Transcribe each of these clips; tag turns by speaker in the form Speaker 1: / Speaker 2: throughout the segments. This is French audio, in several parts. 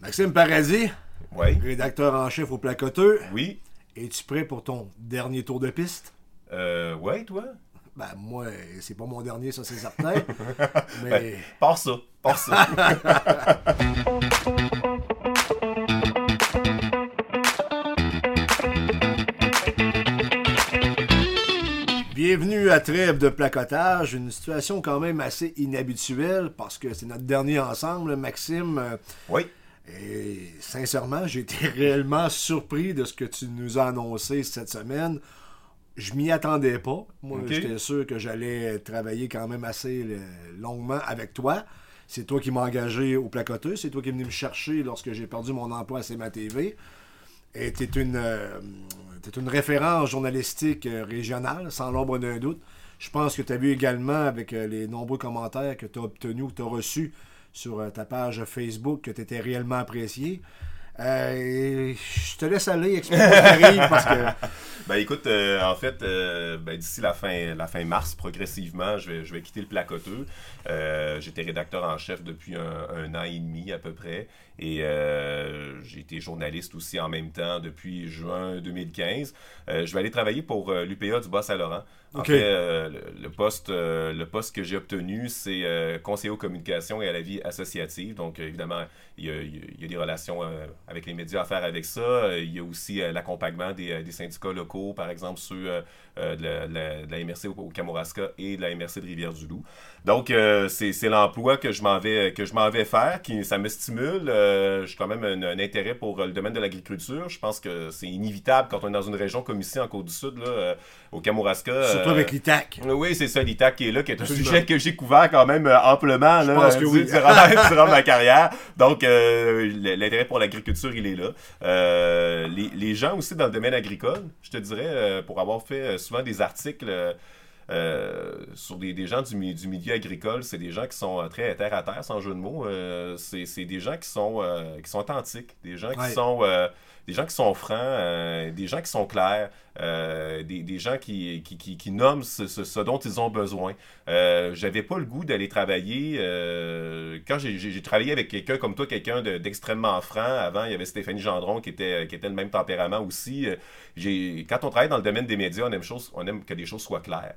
Speaker 1: Maxime Paradis,
Speaker 2: Oui.
Speaker 1: rédacteur en chef au Placoteux.
Speaker 2: Oui.
Speaker 1: Es-tu prêt pour ton dernier tour de piste?
Speaker 2: Euh, ouais, toi?
Speaker 1: Ben, moi, c'est pas mon dernier, ça, c'est certain. mais.
Speaker 2: Ben, pars ça. Pars ça.
Speaker 1: Bienvenue à Trêve de placotage, une situation quand même assez inhabituelle parce que c'est notre dernier ensemble, Maxime.
Speaker 2: Oui.
Speaker 1: Et sincèrement, j'ai été réellement surpris de ce que tu nous as annoncé cette semaine. Je m'y attendais pas. Moi, j'étais sûr que j'allais travailler quand même assez longuement avec toi. C'est toi qui m'as engagé au placoteux. C'est toi qui es venu me chercher lorsque j'ai perdu mon emploi à CMA TV. Et tu es une, euh, t'es une référence journalistique euh, régionale, sans l'ombre d'un doute. Je pense que tu as vu également avec euh, les nombreux commentaires que tu as obtenus ou tu as reçus sur euh, ta page Facebook que tu étais réellement apprécié. Euh, je te laisse aller arrive parce que
Speaker 2: Ben écoute, euh, en fait, euh, ben, d'ici la fin, la fin mars, progressivement, je vais, je vais quitter le placoteux. J'étais rédacteur en chef depuis un, un an et demi à peu près. Et j'ai été journaliste aussi en même temps depuis juin 2015. Euh, je vais aller travailler pour l'UPA du Bas-Saint-Laurent. En
Speaker 1: Ok.
Speaker 2: fait, euh, le, le poste, euh, le poste que j'ai obtenu, c'est euh, conseiller aux communications et à la vie associative. Donc, évidemment, il y, a, il y des relations avec les médias à faire avec ça. Il y a aussi l'accompagnement des, des syndicats locaux, par exemple ceux euh, de, la, de MRC au, au Kamouraska et de la MRC de Rivière-du-Loup. Donc, euh, c'est c'est l'emploi que je m'en vais, que je m'en vais faire, qui, ça me stimule. Euh, J'ai quand même un, un intérêt pour euh, le domaine de l'agriculture. Je pense que c'est inévitable quand on est dans une région comme ici, en Côte-du-Sud, au Kamouraska.
Speaker 1: surtout avec l'ITAC.
Speaker 2: oui, c'est ça, l'ITAC qui est là, qui est un
Speaker 1: Absolument.
Speaker 2: sujet que j'ai couvert quand même amplement là,
Speaker 1: pense que oui.
Speaker 2: durant, durant ma carrière. Donc, l'intérêt pour l'agriculture, il est là. Les, les gens aussi dans le domaine agricole, je te dirais, pour avoir fait souvent des articles euh, euh, sur des, des gens du, mi- du milieu agricole, c'est des gens qui sont euh, très terre à terre, sans jeu de mots. Euh, c'est c'est des gens qui sont, euh, qui sont authentiques, des gens qui
Speaker 1: Ouais.
Speaker 2: sont... des gens qui sont francs, euh, des gens qui sont clairs, euh, des, gens qui, nomment ce, dont ils ont besoin. Euh, J'avais pas le goût d'aller travailler. quand j'ai- travaillé avec quelqu'un comme toi, quelqu'un de- d'extrêmement franc, avant il y avait Stéphanie Gendron qui était, qui était le même tempérament aussi. Quand on travaille dans le domaine des médias, on aime, on aime que les choses soient claires.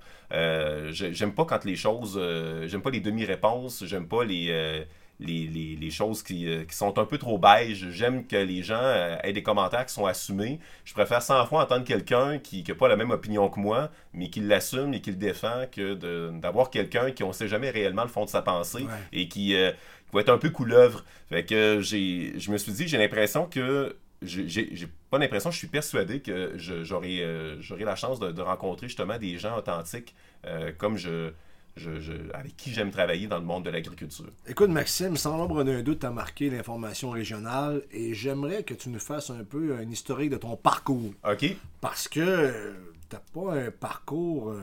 Speaker 2: J'ai- j'aime pas quand les choses. j'aime pas les demi-réponses, j'aime pas les. Euh, les, les- les choses qui, euh, qui sont un peu trop beige. J'aime que les gens euh, aient des commentaires qui sont assumés. Je préfère 100 fois entendre quelqu'un qui n'a pas la même opinion que moi, mais qui l'assume et qui le défend, que d'avoir quelqu'un qui on sait jamais réellement le fond de sa pensée
Speaker 1: Ouais.
Speaker 2: et qui, euh, qui va être un peu couleuvre. Fait que j'ai, je me suis dit, j'ai l'impression que j'ai pas l'impression, je suis persuadé que j'aurai euh, la chance de, de rencontrer justement des gens authentiques euh, comme je, je, je- avec qui j'aime travailler dans le monde de l'agriculture.
Speaker 1: Écoute, Maxime, sans l'ombre d'un doute, tu as marqué l'information régionale et j'aimerais que tu nous fasses un peu un historique de ton parcours.
Speaker 2: OK?
Speaker 1: Parce que euh, t'as pas un parcours euh,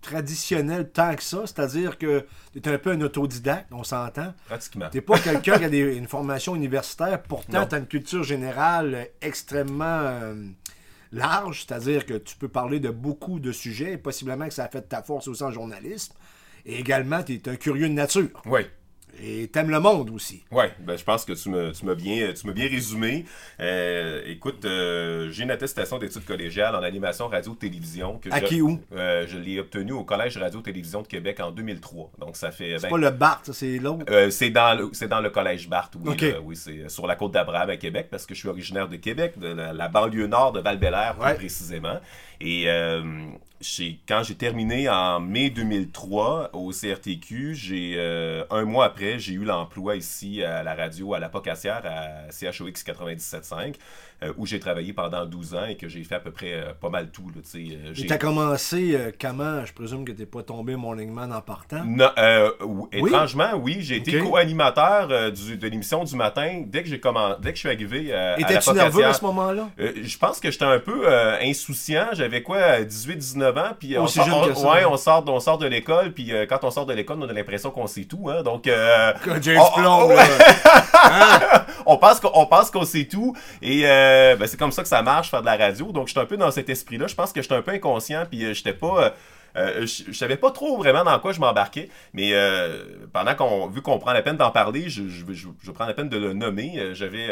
Speaker 1: traditionnel tant que ça, c'est-à-dire que tu es un peu un autodidacte, on s'entend.
Speaker 2: Pratiquement.
Speaker 1: T'es pas quelqu'un qui a des- une formation universitaire, pourtant tu as une culture générale extrêmement euh, large, c'est-à-dire que tu peux parler de beaucoup de sujets, et possiblement que ça a fait de ta force aussi en journalisme. Et également, tu es un curieux de nature.
Speaker 2: Oui.
Speaker 1: Et t'aimes le monde aussi.
Speaker 2: Oui, ben, je pense que tu me- tu m'as bien, tu bien résumé. Euh, écoute, euh, j'ai une attestation d'études collégiales en animation radio-télévision.
Speaker 1: À
Speaker 2: je-
Speaker 1: qui où?
Speaker 2: Euh, je l'ai obtenue au Collège radio-télévision de Québec en 2003. Donc, ça fait...
Speaker 1: C'est
Speaker 2: ben,
Speaker 1: pas le Bart, c'est l'autre?
Speaker 2: Euh, c'est dans dans le collège Barthes, oui, là, oui, c'est sur la côte d'Abraham à Québec parce que je suis originaire de Québec, de la, la banlieue nord de Val-Bélair
Speaker 1: Ouais.
Speaker 2: précisément. Et quand j'ai terminé en mai 2003 au CRTQ, j'ai euh, un mois après, j'ai eu l'emploi ici à la radio à la Pocassière à CHOX 97.5 euh, où j'ai travaillé pendant 12 ans et que j'ai fait à peu près euh, pas mal tout. Là, euh,
Speaker 1: Et t'as commencé comment? Je présume que t'es pas tombé man en partant.
Speaker 2: Non, euh, ou-
Speaker 1: Oui?
Speaker 2: étrangement, oui, j'ai été co-animateur de l'émission du matin dès que j'ai commen- dès que je suis arrivé à la
Speaker 1: Étais-tu nerveux à ce moment-là?
Speaker 2: Je pense que j'étais un peu insouciant. J'avais quoi, 18-19 ans. Puis on, sort, on-
Speaker 1: ça,
Speaker 2: ouais,
Speaker 1: hein.
Speaker 2: on sort, on sort de l'école. Puis quand on sort de l'école, on a l'impression qu'on sait tout. Hein, donc, euh,
Speaker 1: James
Speaker 2: on pense qu'on on pense qu'on sait tout. Et euh, ben, c'est comme ça que ça marche, faire de la radio. Donc, j'étais un peu dans cet esprit-là. Je pense que j'étais un peu inconscient. Puis euh, j'étais pas. euh, Euh, je, savais pas trop vraiment dans quoi je m'embarquais, mais euh, pendant qu'on, vu qu'on prend la peine d'en parler, je, je, prends la peine de le nommer. Euh, j'avais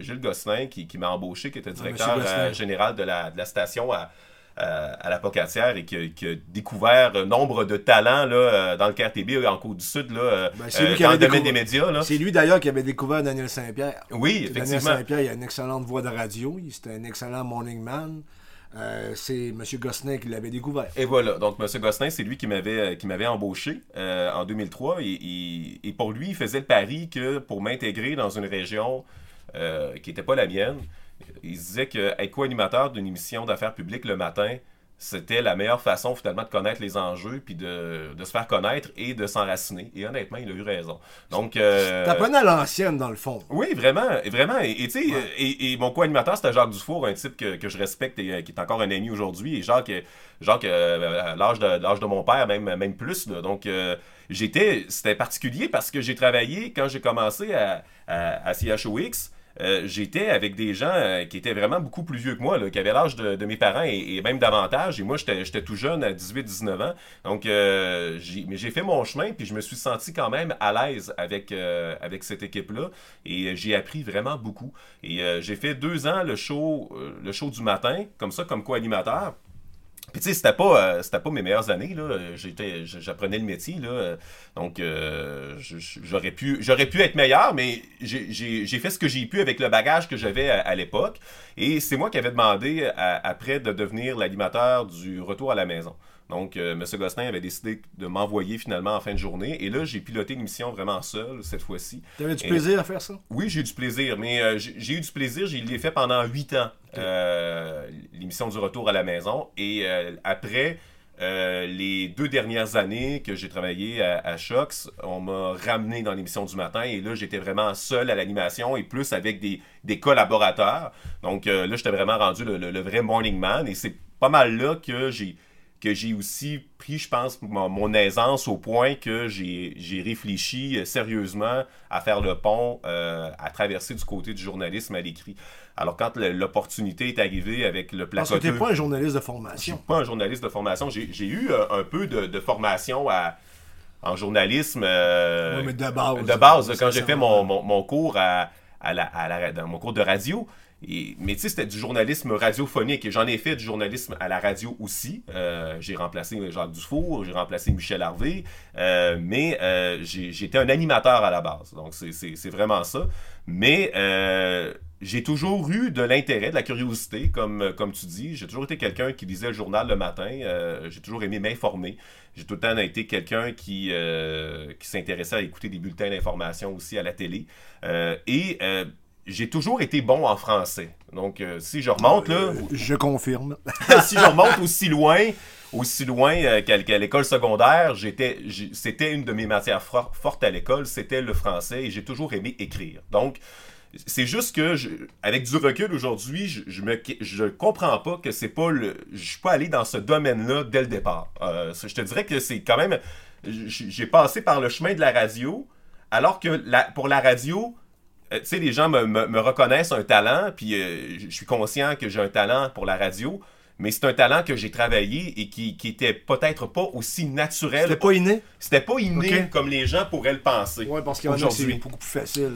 Speaker 2: Gilles Gosselin qui, m'a embauché, qui était ah, directeur général de la, de la station à, à la Pocatière et qui, a découvert nombre de talents là, dans le KRTB en Côte du Sud, là, ben, dans le domaine des médias.
Speaker 1: C'est lui d'ailleurs qui avait découvert Daniel Saint-Pierre.
Speaker 2: Oui, effectivement. Daniel
Speaker 1: Saint-Pierre, il a une excellente voix de radio, c'était un excellent morning man. Euh, c'est M. Gosselin qui l'avait découvert.
Speaker 2: Et voilà. Donc, M. Gosselin, c'est lui qui m'avait, euh, qui m'avait embauché euh, en 2003. Et, et, pour lui, il faisait le pari que pour m'intégrer dans une région qui n'était pas la mienne, il disait qu'être co-animateur d'une émission d'affaires publiques le matin, c'était la meilleure façon finalement de connaître les enjeux puis de, se faire connaître et de s'enraciner. Et honnêtement, il a eu raison. Donc,
Speaker 1: euh, T'apprenais à l'ancienne dans le fond.
Speaker 2: Oui, vraiment, vraiment. Et, tu sais, et, mon co-animateur c'était Jacques Dufour, un type que, je respecte et euh, qui est encore un ami aujourd'hui. Et Jacques, Jacques euh, à l'âge de l'âge de mon père, même même plus. Donc j'étais, c'était particulier parce que j'ai travaillé quand j'ai commencé à, à, à CHOX. Euh, j'étais avec des gens euh, qui étaient vraiment beaucoup plus vieux que moi, qui avaient l'âge de, mes parents et, même davantage. Et moi, j'étais tout jeune, à 18-19 ans. Donc, euh, j'ai fait mon chemin, puis je me suis senti quand même à l'aise avec, cette équipe-là. Et j'ai appris vraiment beaucoup. Et j'ai fait deux ans le show, le show du matin, comme ça, comme co-animateur. Puis tu sais, c'était pas, euh, c'était pas mes meilleures années, là. J'étais, j'apprenais le métier, là. Donc, euh, j'aurais pu, j'aurais pu être meilleur, mais j'ai fait ce que j'ai pu avec le bagage que j'avais à, l'époque. Et c'est moi qui avais demandé, après, de devenir l'animateur du retour à la maison. Donc, euh, M. Gosselin avait décidé de m'envoyer finalement en fin de journée. Et là, j'ai piloté l'émission vraiment seul cette fois-ci.
Speaker 1: Tu avais du plaisir à faire ça?
Speaker 2: Oui, j'ai eu du plaisir. Mais euh, j'ai eu du plaisir. J'ai l'ai fait pendant huit ans, euh, l'émission du retour à la maison. Et après. les deux dernières années que j'ai travaillé à, Shox, on m'a ramené dans l'émission du matin et là, j'étais vraiment seul à l'animation et plus avec des, collaborateurs. Donc là, j'étais vraiment rendu le, vrai morning man et c'est pas mal là que j'ai que j'ai aussi pris, je pense, mon, aisance au point que j'ai réfléchi euh, sérieusement à faire le pont, euh, à traverser du côté du journalisme à l'écrit. Alors, quand l'opportunité est arrivée avec le plateau...
Speaker 1: Parce que tu n'es pas un journaliste de formation.
Speaker 2: Je suis pas un journaliste de formation. J'ai eu euh, un, peu de, formation en journalisme.
Speaker 1: de base.
Speaker 2: De base, quand j'ai fait mon, cours à, la, dans mon cours de radio mais tu sais, c'était du journalisme radiophonique et j'en ai fait du journalisme à la radio aussi. Euh, j'ai remplacé Jacques Dufour, j'ai remplacé Michel Harvey, euh, mais euh, j'étais un animateur à la base. Donc c'est vraiment ça. Mais j'ai toujours eu de l'intérêt, de la curiosité, comme, tu dis. J'ai toujours été quelqu'un qui lisait le journal le matin. j'ai toujours aimé m'informer. J'ai tout le temps été quelqu'un qui, qui s'intéressait à écouter des bulletins d'information aussi à la télé. et j'ai toujours été bon en français. Donc, euh, si je remonte là. Euh,
Speaker 1: je confirme.
Speaker 2: si je remonte aussi loin, aussi loin euh, qu'à l'école secondaire, j'étais, c'était une de mes matières fortes à l'école, c'était le français et j'ai toujours aimé écrire. Donc, c'est juste que, avec du recul aujourd'hui, je, je, me, je comprends pas que c'est pas le. Je suis pas allé dans ce domaine-là dès le départ. je te dirais que c'est quand même. J'ai passé par le chemin de la radio, alors que la, pour la radio, tu sais, les gens me, reconnaissent un talent, puis euh, je suis conscient que j'ai un talent pour la radio, mais c'est un talent que j'ai travaillé et qui, qui était peut-être pas aussi naturel.
Speaker 1: C'était pas inné?
Speaker 2: C'était pas inné comme les gens pourraient le penser.
Speaker 1: Oui, parce qu'aujourd'hui, c'est beaucoup plus facile.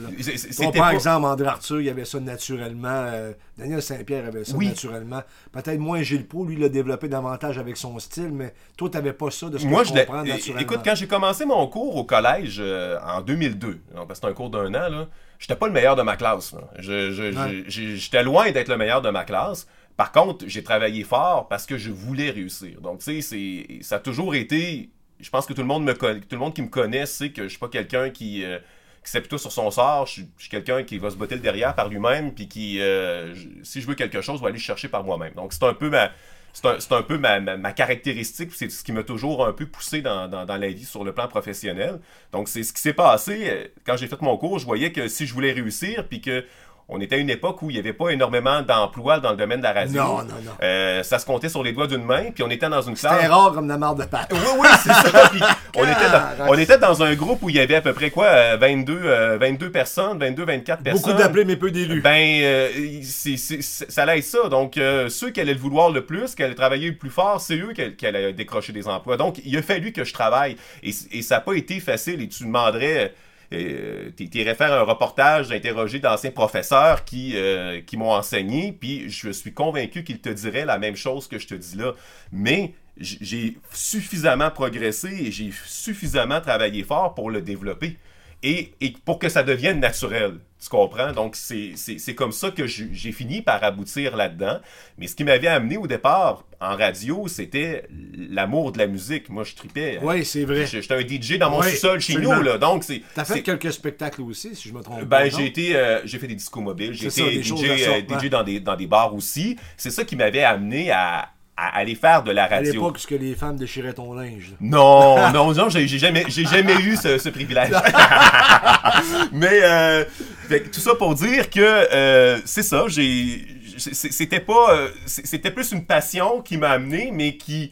Speaker 1: par exemple, André Arthur, il avait ça naturellement. Euh, Daniel Saint-Pierre avait ça naturellement. Peut-être moins Gilles Pau, lui, l'a développé davantage avec son style, mais toi, tu n'avais pas ça de ce Moi, que je comprends naturellement.
Speaker 2: Écoute, quand j'ai commencé mon cours au collège en 2002, parce que c'était un cours d'un an, là, j'étais pas le meilleur de ma classe. J'étais loin d'être le meilleur de ma classe. Par contre, j'ai travaillé fort parce que je voulais réussir. Donc, tu sais, ça a toujours été. Je pense que tout le monde me tout le monde qui me connaît sait que je suis pas quelqu'un qui, euh, qui sur son sort. Je suis, quelqu'un qui va se botter le derrière par lui-même, puis qui, euh, si je veux quelque chose, va aller chercher par moi-même. Donc, c'est un peu ma, c'est un, peu ma, caractéristique, c'est ce qui m'a toujours un peu poussé dans, la vie sur le plan professionnel. Donc, c'est ce qui s'est passé. Euh, quand j'ai fait mon cours, je voyais que si je voulais réussir, puis que on était à une époque où il n'y avait pas énormément d'emplois dans le domaine de la radio.
Speaker 1: Non, non, non.
Speaker 2: Euh, ça se comptait sur les doigts d'une main, puis on était dans une
Speaker 1: C'était
Speaker 2: classe.
Speaker 1: rare comme la marde de pâte.
Speaker 2: Oui, oui, c'est ça. Puis on, était dans, on était dans un groupe où il y avait à peu près quoi, euh, 22, euh, 22 personnes, 22, 24 personnes.
Speaker 1: Beaucoup d'appelés, mais peu d'élus.
Speaker 2: Ben, euh, c'est- c'est- c'est- ça allait ça. Donc, euh, ceux qui allaient le vouloir le plus, qui allaient travailler le plus fort, c'est eux qui, qui allaient décrocher des emplois. Donc, il a fallu que je travaille. Et, et ça n'a pas été facile. Et tu demanderais, euh, tu irais faire un reportage, interroger d'anciens professeurs qui, euh, qui m'ont enseigné, puis je suis convaincu qu'ils te diraient la même chose que je te dis là. Mais j'ai suffisamment progressé et j'ai suffisamment travaillé fort pour le développer et, et pour que ça devienne naturel. Tu comprends? Donc, c'est c'est- c'est comme ça que j'ai fini par aboutir là-dedans. Mais ce qui m'avait amené au départ en radio, c'était l'amour de la musique. Moi, je tripais.
Speaker 1: Oui, c'est vrai.
Speaker 2: J'étais un DJ dans mon
Speaker 1: Ouais,
Speaker 2: sous-sol chez nous. Là. Donc, c'est.
Speaker 1: T'as fait quelques spectacles aussi, si je me trompe pas.
Speaker 2: ben,
Speaker 1: non?
Speaker 2: j'ai été, euh, j'ai fait des discos mobiles, j'ai
Speaker 1: C'est ça,
Speaker 2: été
Speaker 1: des choses
Speaker 2: DJ,
Speaker 1: sorte,
Speaker 2: DJ dans, des, dans des bars aussi. C'est ça qui m'avait amené à, à aller faire de la
Speaker 1: À
Speaker 2: radio.
Speaker 1: l'époque, ce que les femmes déchiraient ton linge.
Speaker 2: Non, non, non, j'ai jamais, j'ai jamais eu ce, ce privilège. Mais euh, fait tout ça pour dire que euh, c'est ça, j'ai, c'était pas, euh, c'était plus une passion qui m'a amené, mais qui,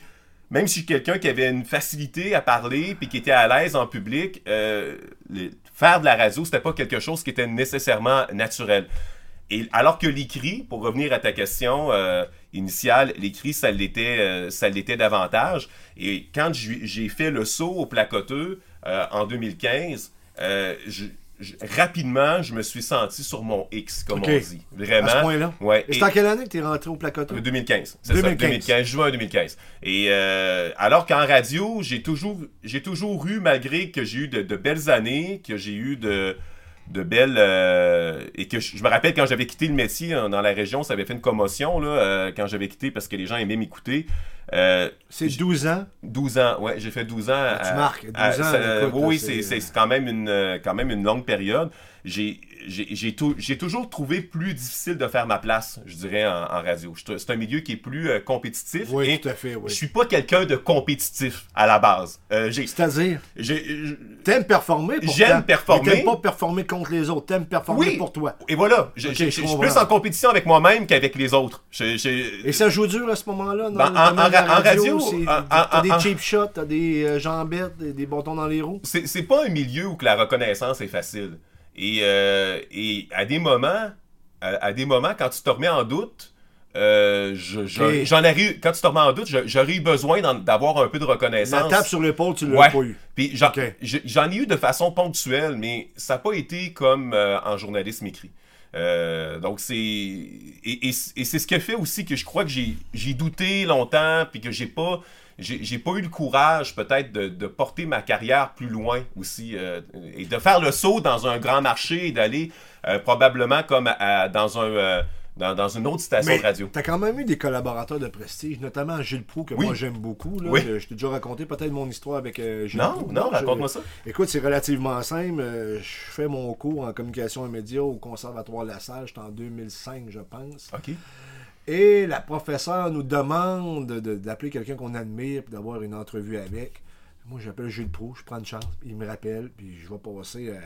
Speaker 2: même si je suis quelqu'un qui avait une facilité à parler puis qui était à l'aise en public, euh, faire de la radio, c'était pas quelque chose qui était nécessairement naturel. Et alors que l'écrit, pour revenir à ta question initiale, l'écrit, ça l'était, euh, ça l'était davantage. Et quand j'ai fait le saut au placoteux euh, en 2015, euh, je- je- rapidement, je me suis senti sur mon X, comme on dit. Vraiment.
Speaker 1: À ce point-là?
Speaker 2: Ouais.
Speaker 1: Et c'est en quelle année que t'es rentré au placoton?
Speaker 2: euh, 2015. C'est
Speaker 1: 2015.
Speaker 2: ça, 2015, juin 2015. Et alors qu'en radio, j'ai toujours, j'ai toujours eu, malgré que j'ai eu de, de belles années, que j'ai eu de, de belles... euh, et que je, je me rappelle quand j'avais quitté le métier hein, dans la région, ça avait fait une commotion, là, euh, quand j'avais quitté parce que les gens aimaient m'écouter. Euh,
Speaker 1: C'est 12 ans?
Speaker 2: 12 ans, ouais, j'ai fait 12 ans.
Speaker 1: Ah, tu
Speaker 2: à-
Speaker 1: marques, 12
Speaker 2: à-
Speaker 1: ans, écoute,
Speaker 2: oui,
Speaker 1: c'est
Speaker 2: quand même une euh, quand même une longue période. J'ai j'ai j'ai tou- j'ai toujours trouvé plus difficile de faire ma place, je dirais en, en radio. Je- C'est un milieu qui est plus euh, compétitif
Speaker 1: Oui,
Speaker 2: et
Speaker 1: tout à fait,
Speaker 2: je
Speaker 1: oui.
Speaker 2: suis pas quelqu'un de compétitif à la base. Euh,
Speaker 1: C'est-à-dire,
Speaker 2: je-
Speaker 1: t'aimes performer pourtant,
Speaker 2: J'aime performer.
Speaker 1: T'aimes pas performer contre les autres, t'aimes performer
Speaker 2: Oui.
Speaker 1: pour toi.
Speaker 2: et voilà, je, je-
Speaker 1: je
Speaker 2: je suis plus en compétition avec moi-même qu'avec les autres. Je- je-
Speaker 1: Et ça joue dur à ce moment-là
Speaker 2: Ben, en- en en radio,
Speaker 1: c'est-
Speaker 2: en-
Speaker 1: T'as des cheap shots, t'as des euh, jambettes, des, des bâtons dans les roues.
Speaker 2: c'est c'est pas un milieu où que la reconnaissance est facile. Et, euh, et à des moments, à, à des moments, quand tu te remets en doute, euh, je- je- j'en quand tu te remets en doute, j'aurais eu besoin d'avoir un peu de
Speaker 1: La
Speaker 2: reconnaissance.
Speaker 1: tape sur l'épaule, tu l'as
Speaker 2: Ouais.
Speaker 1: pas eu.
Speaker 2: Puis j'en j'en ai eu de façon ponctuelle, mais ça n'a pas été comme euh, en journalisme écrit. Euh, donc c'est et, et- et c'est ce qui fait aussi que je crois que j'ai j'ai douté longtemps puis que j'ai pas j'ai pas eu le courage peut-être de, de porter ma carrière plus loin aussi euh, et de faire le saut dans un grand marché et d'aller euh, probablement comme à- dans un euh, dans, dans une autre station
Speaker 1: Mais
Speaker 2: de radio.
Speaker 1: t'as quand même eu des collaborateurs de prestige, notamment Gilles Proux, que
Speaker 2: Oui.
Speaker 1: moi j'aime beaucoup. là.
Speaker 2: Oui.
Speaker 1: Je, je t'ai déjà raconté peut-être mon histoire avec euh, Gilles
Speaker 2: Non,
Speaker 1: Proux.
Speaker 2: non,
Speaker 1: je-
Speaker 2: raconte-moi ça.
Speaker 1: Écoute, c'est relativement simple. Euh, Je fais mon cours en communication et médias au Conservatoire La Salle. J'étais en 2005, je pense.
Speaker 2: OK.
Speaker 1: Et la professeure nous demande de- d'appeler quelqu'un qu'on admire puis d'avoir une entrevue avec. Moi, j'appelle Gilles Proux, je prends une chance, il me rappelle, puis je vais passer. euh,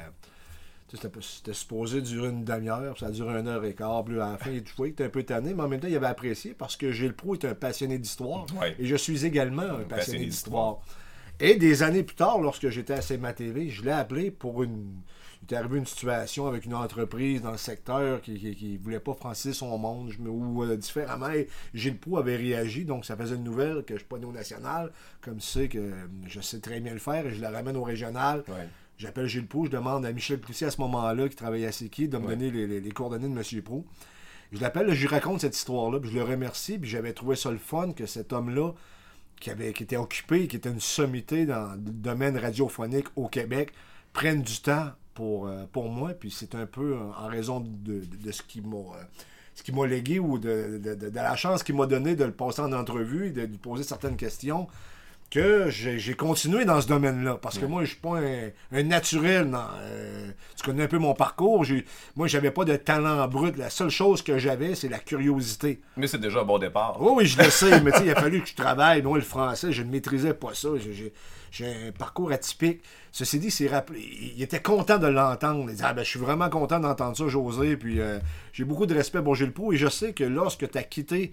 Speaker 1: tu sais, C'était supposé durer une demi-heure, puis ça a duré une heure et quart. Puis à la fin, tu voyais que un peu tanné, mais en même temps, il avait apprécié parce que Gilles Proux est un passionné d'histoire.
Speaker 2: Ouais.
Speaker 1: Et je suis également un
Speaker 2: passionné
Speaker 1: passionné
Speaker 2: d'histoire.
Speaker 1: Et des années plus tard, lorsque j'étais à CMA TV, je l'ai appelé pour une. Il était arrivé une situation avec une entreprise dans le secteur qui ne voulait pas franciser son monde, ou euh, différemment. et Gilles Proux avait réagi, donc ça faisait une nouvelle que je suis pas né au national, comme tu sais que je sais très bien le faire et je la ramène au régional.
Speaker 2: Ouais.
Speaker 1: J'appelle Gilles Proux, je demande à Michel Cloutier à ce moment-là, qui travaillait à Seki, de me
Speaker 2: Ouais.
Speaker 1: donner les, les- les coordonnées de M. Proux. Je l'appelle, je lui raconte cette histoire-là, puis je le remercie, puis j'avais trouvé ça le fun que cet homme-là, qui, avait, qui était occupé, qui était une sommité dans le domaine radiophonique au Québec, prenne du temps pour, euh, pour moi, puis c'est un peu euh, en raison de, de- ce qui m'a... euh, ce qui m'a légué ou de, de- de- de la chance qu'il m'a donné de le passer en entrevue et de lui poser certaines questions que j'ai continué dans ce domaine-là. Parce que moi, je suis pas un, naturel. Euh, tu connais un peu mon parcours. Moi, j'avais pas de talent brut. La seule chose que j'avais, c'est la curiosité.
Speaker 2: Mais c'est déjà un bon départ.
Speaker 1: Oh, oui, je le sais. mais il a fallu que je travaille. Moi, le français, je ne maîtrisais pas ça. J'ai un parcours atypique. Ceci dit, c'est. Il était content de l'entendre. Il disait ah, ben, Je suis vraiment content d'entendre ça, José. Puis euh, j'ai beaucoup de respect pour Gilles Pou. Et je sais que lorsque tu as quitté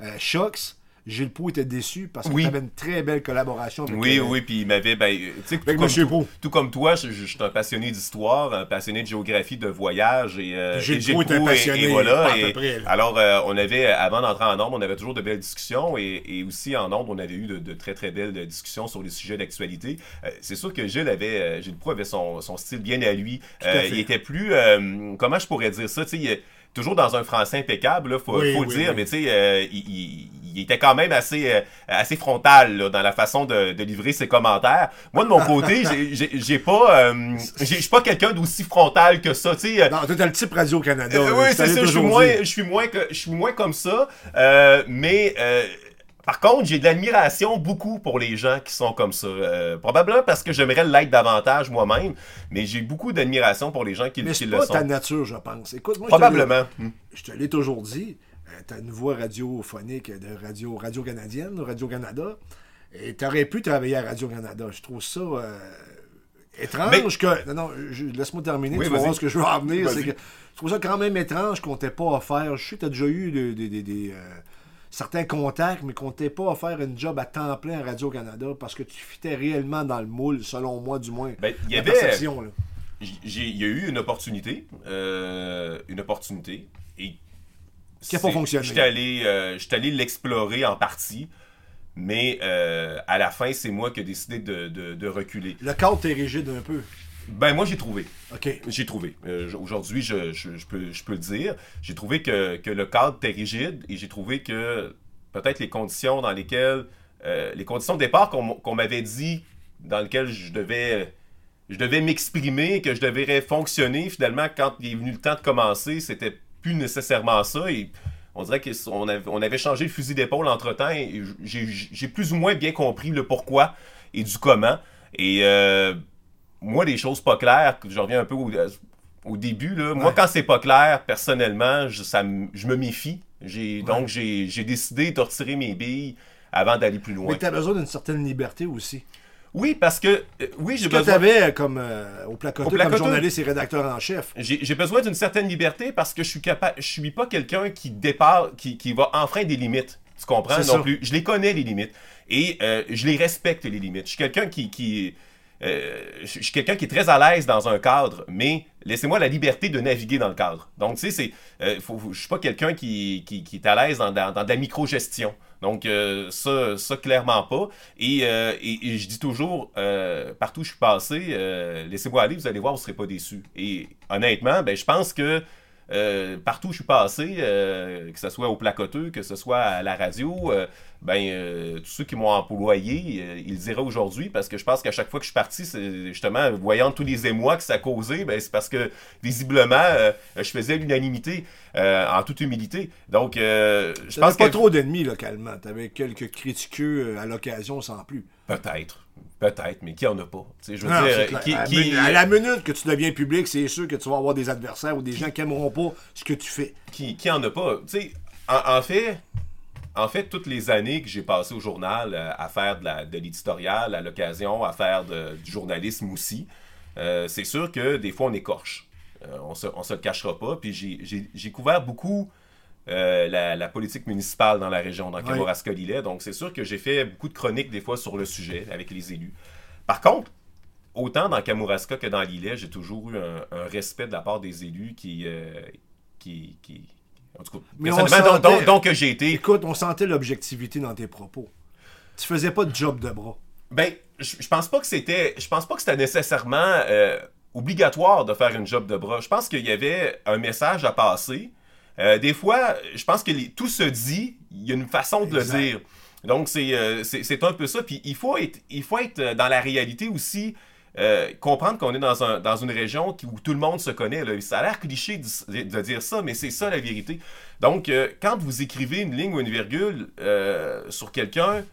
Speaker 1: euh, Shox, Gilles Pou était déçu parce qu'il avait une très belle collaboration
Speaker 2: avec Oui, oui, puis il m'avait. Ben, tout, comme, tout, comme toi, je, suis un passionné d'histoire, un passionné de géographie, de voyage. Et, euh,
Speaker 1: Gilles, Pou était passionné. Et, voilà,
Speaker 2: alors, euh, on avait, avant d'entrer en nombre, on avait toujours de belles discussions et, aussi en nombre, on avait eu de, très, très belles discussions sur les sujets d'actualité. Euh, c'est sûr que Gilles avait, Gilles Pou avait son, son style bien à lui. il était plus. comment je pourrais dire ça? Tu sais, toujours dans un français impeccable, il faut, faut le dire, mais tu sais, il il était quand même assez, euh, assez frontal dans la façon de, livrer ses commentaires. Moi, de mon côté, j'ai pas. Euh, je suis pas quelqu'un d'aussi frontal que ça. sais.
Speaker 1: Euh. non, t'es le type Radio-Canada.
Speaker 2: oui, c'est ça. Je suis moins, moins, moins comme ça. mais. Par contre, j'ai de l'admiration beaucoup pour les gens qui sont comme ça. probablement parce que j'aimerais l'être davantage moi-même, mais j'ai beaucoup d'admiration pour les gens qui,
Speaker 1: mais
Speaker 2: qui
Speaker 1: le
Speaker 2: sont.
Speaker 1: c'est pas ta nature, je pense. Écoute, moi,
Speaker 2: probablement.
Speaker 1: Je te l'ai toujours dit. Euh, tu as une voix radiophonique de Radio, radio Canadienne, Radio-Canada. Et tu aurais pu travailler à Radio-Canada. Je trouve ça euh, étrange que. Non, non, laisse-moi terminer. tu vas voir ce que je veux en venir. je trouve ça quand même étrange qu'on t'ait pas offert. Je sais que tu as déjà eu des, euh, certains contacts, mais qu'on t'ait pas offert une job à temps plein à Radio-Canada parce que tu fitais réellement dans le moule, selon moi, du moins.
Speaker 2: Ben, y avait. Il y a eu une opportunité. une opportunité. Et
Speaker 1: qui n'a pas fonctionné.
Speaker 2: J'étais allé, euh, allé l'explorer en partie, mais euh, à la fin, c'est moi qui ai décidé de, de, reculer.
Speaker 1: Le cadre est rigide un peu.
Speaker 2: Ben moi j'ai trouvé.
Speaker 1: OK.
Speaker 2: J'ai trouvé. Euh, aujourd'hui, je, je, peux, je peux le dire. J'ai trouvé que, que, le cadre était rigide et j'ai trouvé que peut-être les conditions dans lesquelles. les conditions de départ qu'on m'avait dit dans lesquelles je devais. Je devais m'exprimer, que je devais fonctionner. Finalement, quand il est venu le temps de commencer, c'était plus nécessairement ça. Et on dirait qu'on avait, on avait changé le fusil d'épaule entre-temps et j'ai plus ou moins bien compris le pourquoi et du comment. Et euh, moi, des choses pas claires, je reviens un peu au, début, là, moi, quand c'est pas clair, personnellement, je, ça, je me méfie. Donc, j'ai décidé de retirer mes billes avant d'aller plus loin.
Speaker 1: Mais tu as besoin d'une certaine liberté aussi.
Speaker 2: Oui, parce que. Euh, oui,
Speaker 1: j'ai besoin. que euh, comme euh, au placoteux, comme journaliste et rédacteur en chef.
Speaker 2: J'ai besoin d'une certaine liberté parce que je suis capable. Je suis pas quelqu'un qui dépasse, qui, qui va enfreindre des limites. Tu comprends? Non plus. Je les connais, les limites. Et je les respecte, les limites. Je suis quelqu'un qui. qui je suis quelqu'un qui est très à l'aise dans un cadre, mais laissez-moi la liberté de naviguer dans le cadre. Donc, tu sais, c'est, euh, je suis pas quelqu'un qui, qui, est à l'aise dans, dans, de la micro-gestion. Donc, euh, ça, ça, clairement pas. Et, euh, et, je dis toujours, euh, partout où je suis passé, laissez-moi aller, vous allez voir, vous serez pas déçus. Et honnêtement, ben, je pense que partout où je suis passé, que ce soit au placoteux, que ce soit à la radio, ben, tous ceux qui m'ont employé, ils diraient aujourd'hui, parce que je pense qu'à chaque fois que je suis parti, c'est justement, voyant tous les émois que ça a causé, ben, c'est parce que visiblement, je faisais l'unanimité. Euh, en toute humilité. Donc, euh, je pense
Speaker 1: pas trop d'ennemis localement. T'avais quelques critiqueux euh, à l'occasion sans plus.
Speaker 2: Peut-être. Peut-être, mais qui en a pas?
Speaker 1: Je veux dire, à, la minute que tu deviens public, c'est sûr que tu vas avoir des adversaires ou des gens qui n'aimeront pas ce que tu fais.
Speaker 2: Qui, qui en a pas? En, en, fait, en fait, toutes les années que j'ai passées au journal à faire de l'éditorial, à l'occasion, à faire du journalisme aussi, c'est sûr que des fois on écorche. Euh, on se, se le cachera pas. Puis j'ai couvert beaucoup euh, la, politique municipale dans la région, dans Kamouraska-Lillet. Donc c'est sûr que j'ai fait beaucoup de chroniques des fois sur le sujet avec les élus. Par contre, autant dans Kamouraska que dans Lillet, j'ai toujours eu un, respect de la part des élus qui, euh, qui, en tout cas, Mais donc, j'ai été.
Speaker 1: Écoute, on sentait l'objectivité dans tes propos. Tu faisais pas de job de bras.
Speaker 2: Ben, je, pense pas que c'était. Je pense pas que c'était nécessairement obligatoire de faire une job de bras. Je pense qu'il y avait un message à passer. Euh, des fois, je pense que tout se dit, il y a une façon de le dire. Donc, euh, c'est un peu ça. Puis, il faut être, il faut être dans la réalité aussi. Euh, comprendre qu'on est dans, un, dans une région où tout le monde se connaît. Là. Ça a l'air cliché de, de, dire ça, mais c'est ça la vérité. Donc, quand vous écrivez une ligne ou une virgule sur quelqu'un,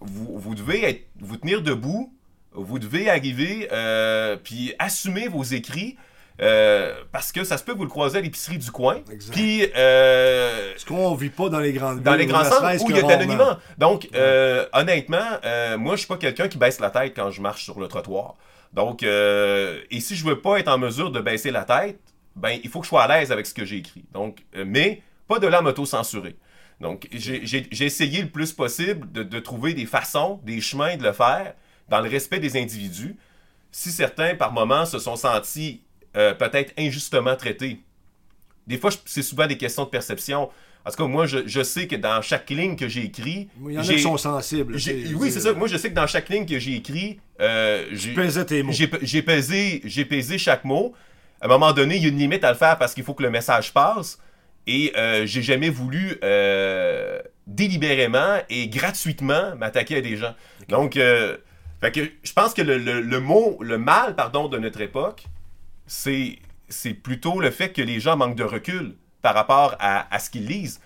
Speaker 2: vous, vous devez être, vous tenir debout, vous devez arriver, euh, puis assumer vos écrits. Euh, parce que ça se peut que vous le croisez à l'épicerie du coin. Puis, euh,
Speaker 1: Ce qu'on vit pas dans les grandes villes.
Speaker 2: dans les grands centres où il y a de l'anonymat. Donc, euh, honnêtement, euh, moi, je suis pas quelqu'un qui baisse la tête quand je marche sur le trottoir. Donc, et si je veux pas être en mesure de baisser la tête, ben, il faut que je sois à l'aise avec ce que j'ai écrit. Donc, mais pas de la m'auto-censurer. Donc, j'ai j'ai- j'ai essayé le plus possible de, de trouver des façons, des chemins de le faire dans le respect des individus. Si certains, par moments, se sont sentis euh, peut-être injustement traités, des fois, c'est souvent des questions de perception. En tout cas, moi, je, je sais que dans chaque ligne que j'ai écrit,
Speaker 1: Il y en a
Speaker 2: j'ai-
Speaker 1: qui sont sensibles.
Speaker 2: oui, c'est ça. Moi, je sais que dans chaque ligne que j'ai écrit, euh, j'ai pesé, j'ai pesé chaque mot. À un moment donné, il y a une limite à le faire parce qu'il faut que le message passe. Et euh, j'ai jamais voulu euh, délibérément et gratuitement m'attaquer à des gens. Donc, euh, fait que je pense que le, le- le mot, le mal, pardon, de notre époque, c'est c'est plutôt le fait que les gens manquent de recul par rapport à, à ce qu'ils lisent.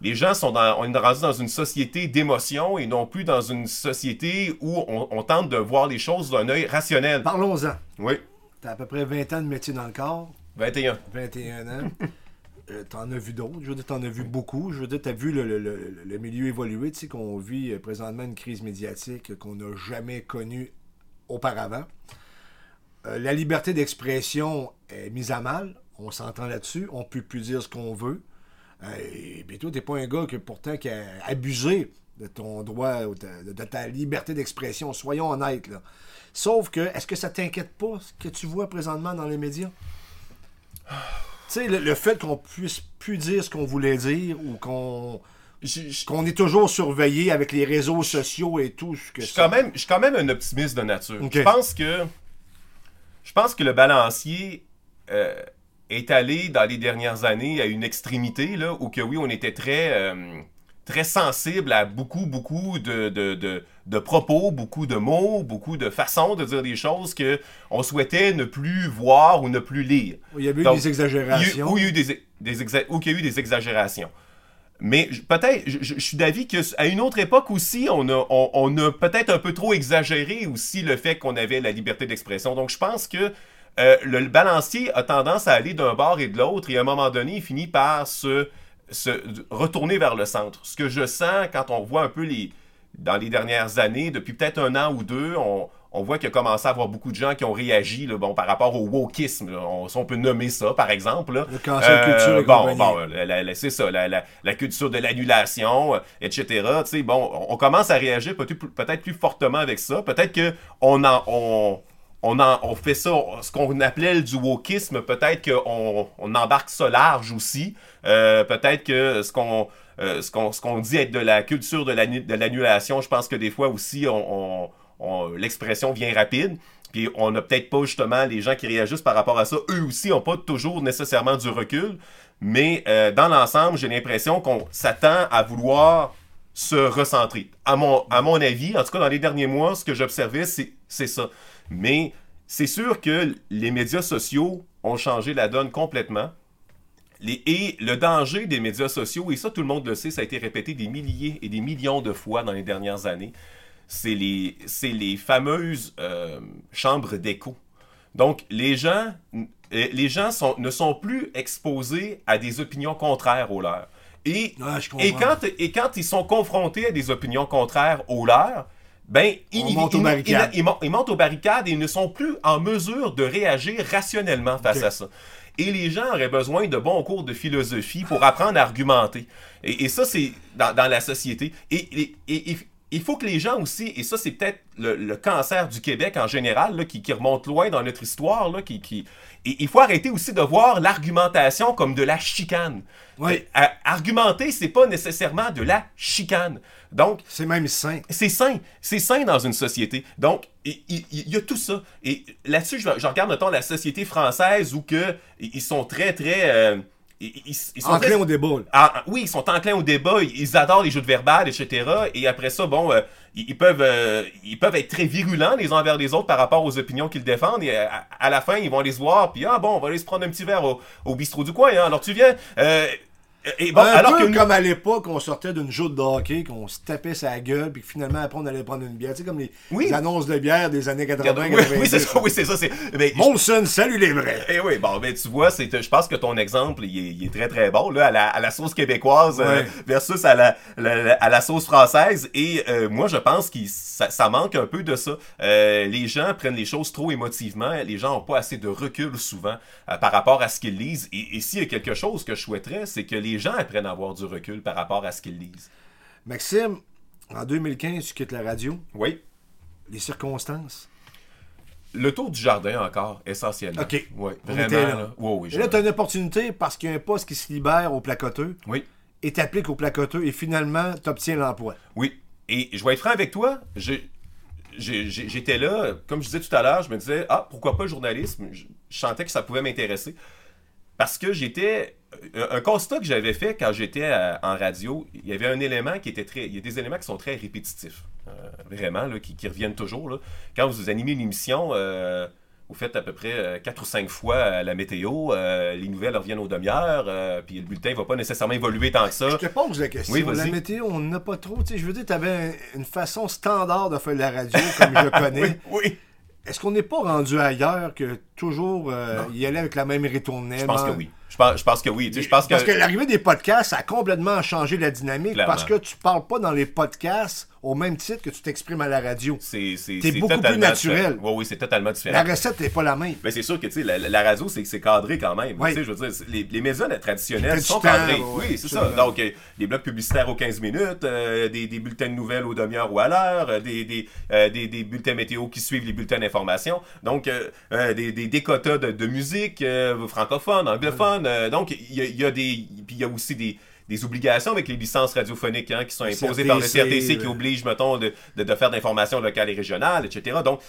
Speaker 2: Les gens sont dans, on est rendu dans une société d'émotion et non plus dans une société où on, on tente de voir les choses d'un œil rationnel.
Speaker 1: Parlons-en.
Speaker 2: Oui,
Speaker 1: T'as à peu près 20 ans de métier dans le corps.
Speaker 2: 21.
Speaker 1: 21 ans. Euh, t'en as vu d'autres. Je veux dire, t'en as vu beaucoup. Je veux dire, t'as vu le, le- le- le milieu évoluer. Tu sais qu'on vit euh, présentement une crise médiatique qu'on n'a jamais connue auparavant. Euh, la liberté d'expression est mise à mal. On s'entend là-dessus. On ne peut plus dire ce qu'on veut. Euh, et puis toi, t'es pas un gars que pourtant qui a abusé de ton droit, ou ta- de ta liberté d'expression. Soyons honnêtes, là. Sauf que, est-ce que ça t'inquiète pas ce que tu vois présentement dans les médias? Tu sais, le, le fait qu'on puisse plus dire ce qu'on voulait dire ou qu'on est toujours surveillé avec les réseaux sociaux et tout ce que
Speaker 2: je suis quand même, je suis quand même un optimiste de nature. Je pense que, je pense que le balancier euh, est allé dans les dernières années à une extrémité là, où que oui, on était très, euh, très sensible à beaucoup, beaucoup de, de, de- de propos, beaucoup de mots, beaucoup de façons de dire des choses que on souhaitait ne plus voir ou ne plus lire.
Speaker 1: Il y avait eu
Speaker 2: Donc,
Speaker 1: des
Speaker 2: Il y a eu-
Speaker 1: exagérations.
Speaker 2: Il y a eu des, des exa- où il y a eu des exagérations. Mais peut-être, je, suis d'avis qu'à une autre époque aussi, on a, on, a peut-être un peu trop exagéré aussi le fait qu'on avait la liberté d'expression. Donc je pense que euh, le, le balancier a tendance à aller d'un bord et de l'autre et à un moment donné, il finit par se, se retourner vers le centre. Ce que je sens quand on voit un peu les, dans les dernières années, depuis peut-être un an ou deux, on, on voit qu'il a commencé à avoir beaucoup de gens qui ont réagi là, bon, par rapport au wokisme. là. On, si on peut nommer ça, par exemple. là.
Speaker 1: Le culture et
Speaker 2: bon, bon, c'est ça, la, la- la culture de l'annulation, euh, etc. Tu sais, bon, on, on commence à réagir peut-être plus, fortement avec ça. Peut-être que on en, on, on, en- on fait ça, ce qu'on appelait du wokisme, peut-être qu'on on embarque ça large aussi. Euh, peut-être que ce qu'on euh, ce qu'on qu'on dit être de la culture de l'annu- de l'annulation, je pense que des fois aussi, on- l'expression vient rapide. Puis on n'a peut-être pas justement les gens qui réagissent par rapport à ça. Eux aussi n'ont pas toujours nécessairement du recul. Mais euh, dans l'ensemble, j'ai l'impression qu'on s'attend à vouloir se recentrer. À mon, à mon avis, en tout cas dans les derniers mois, ce que j'observais, c'est ça. Mais c'est sûr que les médias sociaux ont changé la donne complètement. Et le danger des médias sociaux, et ça tout le monde le sait, ça a été répété des milliers et des millions de fois dans les dernières années, c'est les, les fameuses euh, chambres d'écho. Donc les gens, euh, les gens sont, ne sont plus exposés à des opinions contraires aux leurs. Et
Speaker 1: Ouais, comprends.
Speaker 2: et quand, et quand ils sont confrontés à des opinions contraires aux leurs, ben, ils, ils-
Speaker 1: barricades.
Speaker 2: ils- ils mon- ils montent aux barricades et ils ne sont plus en mesure de réagir rationnellement face à ça. Et les gens auraient besoin de bons cours de philosophie pour apprendre à argumenter. Et, et ça, c'est dans, dans la société. Et- et- il faut que les gens aussi, et ça, c'est peut-être le, le cancer du Québec en général, là, qui, qui remonte loin dans notre histoire, là, qui, qui... et il faut arrêter aussi de voir l'argumentation comme de la chicane.
Speaker 1: Oui.
Speaker 2: Euh, argumenter, c'est pas nécessairement de la chicane. Donc,
Speaker 1: C'est même sain.
Speaker 2: c'est sain. C'est sain dans une société. Donc, il y, a tout ça. Et là-dessus, je, je regarde, mettons, la société française où que, ils ils sont très, très... euh, ils, ils- ils sont
Speaker 1: Enclin
Speaker 2: très-
Speaker 1: au débat. là.
Speaker 2: ah, oui, ils sont enclins au débat, ils ils adorent les jeux de verbal, etc. Et après ça, bon, euh, ils, ils peuvent, euh, ils peuvent être très virulents les uns envers les autres par rapport aux opinions qu'ils défendent. Et à, à la fin, ils vont aller se voir, puis ah bon, on va aller se prendre un petit verre au, au bistrot du coin. hein. Alors tu viens. euh,
Speaker 1: Et bon, un alors peu que comme à l'époque, on sortait d'une joute de hockey, qu'on se tapait sa gueule, puis finalement, après, on allait prendre une bière. Tu sais, comme les, annonces de bière des années 80.
Speaker 2: Oui, oui c'est ça. Oui, c'est ça.
Speaker 1: Mais, Molson, salut les vrais.
Speaker 2: Eh oui, bon, mais tu vois, je pense que ton exemple, il est, très, très bon, là, à la, sauce québécoise euh, versus à la, à la sauce française. Et euh, moi, je pense que ça, manque un peu de ça. Euh, les gens prennent les choses trop émotivement. Les gens n'ont pas assez de recul souvent par rapport à ce qu'ils lisent. Et, et s'il y a quelque chose que je souhaiterais, c'est que les les gens apprennent à avoir du recul par rapport à ce qu'ils lisent.
Speaker 1: Maxime, en 2015, tu quittes la radio.
Speaker 2: Oui.
Speaker 1: Les circonstances?
Speaker 2: Le tour du jardin encore, essentiellement.
Speaker 1: OK.
Speaker 2: Oui, vraiment. Là.
Speaker 1: oui, et là, tu as une opportunité parce qu'il y a un poste qui se libère au placoteux.
Speaker 2: Oui.
Speaker 1: Et t'appliques au placoteux et finalement, tu obtiens l'emploi.
Speaker 2: Oui. Et je vais être franc avec toi, j'étais là, comme je disais tout à l'heure, je me disais, ah, pourquoi pas le journalisme? Je, je sentais que ça pouvait m'intéresser. Parce que j'étais un constat que j'avais fait quand j'étais en radio, il y avait un élément qui était très. Il y a des éléments qui sont très répétitifs, euh, vraiment, qui, reviennent toujours. Quand vous animez une émission, euh, vous faites à peu près 4 euh, ou 5 fois la météo, les nouvelles reviennent aux demi-heures, puis le bulletin ne va pas nécessairement évoluer tant que ça.
Speaker 1: Je te pose la question. la météo, on n'a pas trop. Je veux dire, tu avais une façon standard de faire la radio, comme je connais.
Speaker 2: oui.
Speaker 1: Est-ce qu'on n'est pas rendu ailleurs que toujours y aller avec la même ritournelle? Je
Speaker 2: pense que oui. Je pense, que oui. je pense
Speaker 1: parce que, l'arrivée des podcasts a complètement changé la dynamique parce que tu parles pas dans les podcasts au même titre que tu t'exprimes à la radio.
Speaker 2: C'est
Speaker 1: beaucoup plus naturel.
Speaker 2: Oui, oui, c'est totalement différent.
Speaker 1: La recette n'est pas la même.
Speaker 2: Mais c'est sûr que la, la radio, c'est cadré quand même. Je veux dire, les, les médias traditionnels sont cadrés. oui, c'est ça. Donc, euh, des blocs publicitaires aux 15 minutes, euh, des, des, bulletins de nouvelles aux demi-heure ou à l'heure, euh, des, des, des, des, bulletins météo qui suivent les bulletins d'information. Donc, des, des, quotas de, de musique francophone, anglophone. donc, il y, y a, des. Puis il y a aussi des des obligations avec les licences radiophoniques hein, qui sont imposées par le CRTC qui obligent, mettons, de, de, faire d'informations locales et régionales, etc. Donc,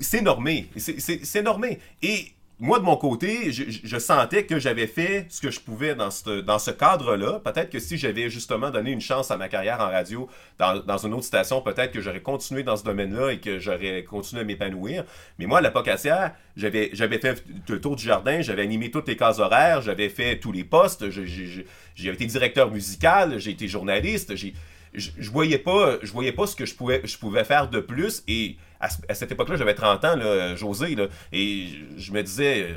Speaker 2: c'est normé. C'est normé. Et moi, de mon côté, je, sentais que j'avais fait ce que je pouvais dans ce, dans ce cadre-là. Peut-être que si j'avais justement donné une chance à ma carrière en radio dans, dans une autre station, peut-être que j'aurais continué dans ce domaine-là et que j'aurais continué à m'épanouir. Mais moi, à la Pocassière, j'avais, j'avais fait le tour du jardin, j'avais animé toutes les cases horaires, j'avais fait tous les postes, j'ai été directeur musical, j'ai été journaliste, j'ai je, voyais pas je voyais pas ce que je pouvais je pouvais faire de plus et à, cette époque-là j'avais 30 ans là, José là, et je me disais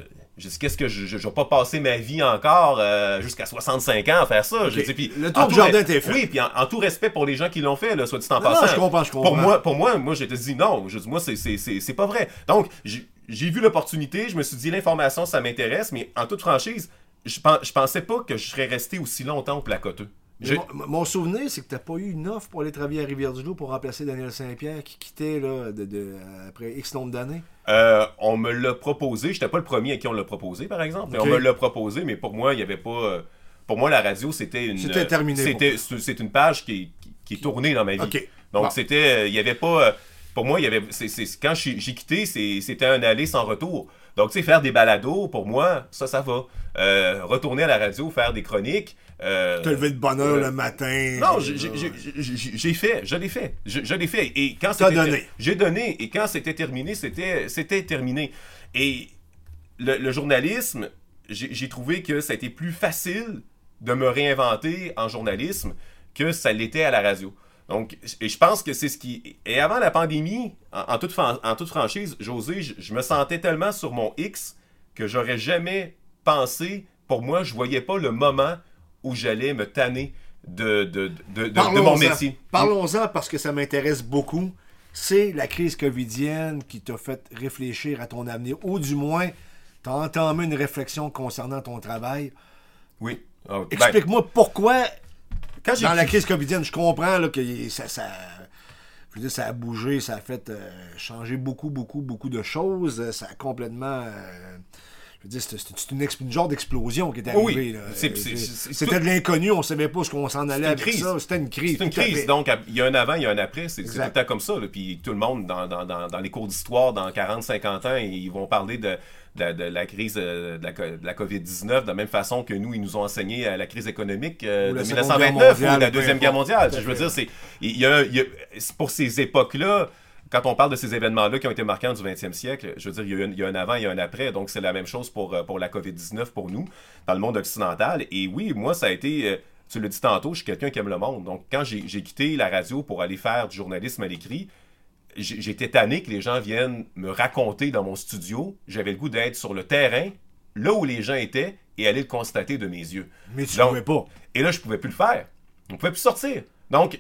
Speaker 2: qu'est-ce que je, ne vais pas passer ma vie encore euh, jusqu'à 65 ans à faire ça. Je
Speaker 1: puis, le tour du jardin était fait.
Speaker 2: Oui, puis en, tout respect pour les gens qui l'ont fait, là, soit dit en passant.
Speaker 1: Non, je comprends, je comprends.
Speaker 2: Pour moi, pour moi, moi, j'étais dit non. Je dis, moi, c'est pas vrai. Donc, j'ai vu l'opportunité, je me suis dit, l'information, ça m'intéresse, mais en toute franchise, je, je pensais pas que je serais resté aussi longtemps au placoteux.
Speaker 1: Mon, souvenir, c'est que tu n'as pas eu une offre pour aller travailler à Rivière-du-Loup pour remplacer Daniel Saint-Pierre qui quittait là, de, après X nombre d'années.
Speaker 2: Euh, on me l'a proposé. J'étais pas le premier à qui on l'a proposé, par exemple. Mais on me l'a proposé, mais pour moi, il n'y avait pas. Euh, pour moi, la radio, c'était une.
Speaker 1: C'était terminé.
Speaker 2: C'était, c'est une page qui, qui, est tournée dans ma vie. Donc, c'était. Euh, il n'y avait pas. Pour moi, il y avait. Quand j'ai quitté, c'était un aller sans retour. Donc, tu sais, faire des balados, pour moi, ça, ça va. retourner à la radio, faire des chroniques.
Speaker 1: Euh, Te lever de bonne heure le matin.
Speaker 2: Non, j'ai fait, je l'ai fait, je, l'ai fait. Et quand
Speaker 1: c'était donné.
Speaker 2: J'ai donné. Et quand c'était terminé, c'était c'était terminé. Et le, journalisme, j'ai trouvé que ça a été plus facile de me réinventer en journalisme que ça l'était à la radio. Donc, et je pense que c'est ce qui. Et avant la pandémie, en, toute, en toute franchise, José, je, je, me sentais tellement sur mon X que j'aurais jamais pensé. Pour moi, je voyais pas le moment où j'allais me tanner de, de, de, mon métier.
Speaker 1: Parlons-en parce que ça m'intéresse beaucoup. C'est la crise covidienne qui t'a fait réfléchir à ton avenir, ou du moins, t'as entamé une réflexion concernant ton travail.
Speaker 2: Oui.
Speaker 1: Ah, ben, Explique-moi pourquoi, quand dans la crise covidienne, je comprends là, que ça, ça, ça a bougé, ça a fait euh, changer beaucoup, beaucoup, beaucoup de choses. Ça a complètement... Euh, je veux dire, c'est une, une, genre d'explosion qui est arrivée. C'était de l'inconnu, on ne savait pas ce qu'on s'en allait avec crise. ça. C'était une crise.
Speaker 2: C'est une crise. Donc, il y a un avant, il y a un après. C'est tout le temps comme ça. Puis tout le monde, dans, dans, dans, les cours d'histoire, dans 40-50 ans, ils vont parler de, de, la crise euh, de la, COVID-19 de la même faççon que nous, ils nous ont enseigné la crise économique euh, de 1929 ou la Deuxième Guerre mondiale. Je veux dire, c'est, pour ces époques-là, quand on parle de ces événements-là qui ont été marquants du 20e siècle, je veux dire, il y a, un, il y a un avant, il y a un après, donc c'est la même chose pour, euh, pour la COVID-19 pour nous, dans le monde occidental. Et oui, moi, ça a été, euh, tu l'as dit tantôt, je suis quelqu'un qui aime le monde. Donc, quand j'ai quitté la radio pour aller faire du journalisme à l'écrit, j'étais tanné que les gens viennent me raconter dans mon studio. J'avais le goût d'être sur le terrain, là où les gens étaient, et aller le constater de mes yeux.
Speaker 1: Mais tu
Speaker 2: Donc,
Speaker 1: pouvais pas.
Speaker 2: Et là, je pouvais plus le faire. On pouvait plus sortir. Donc,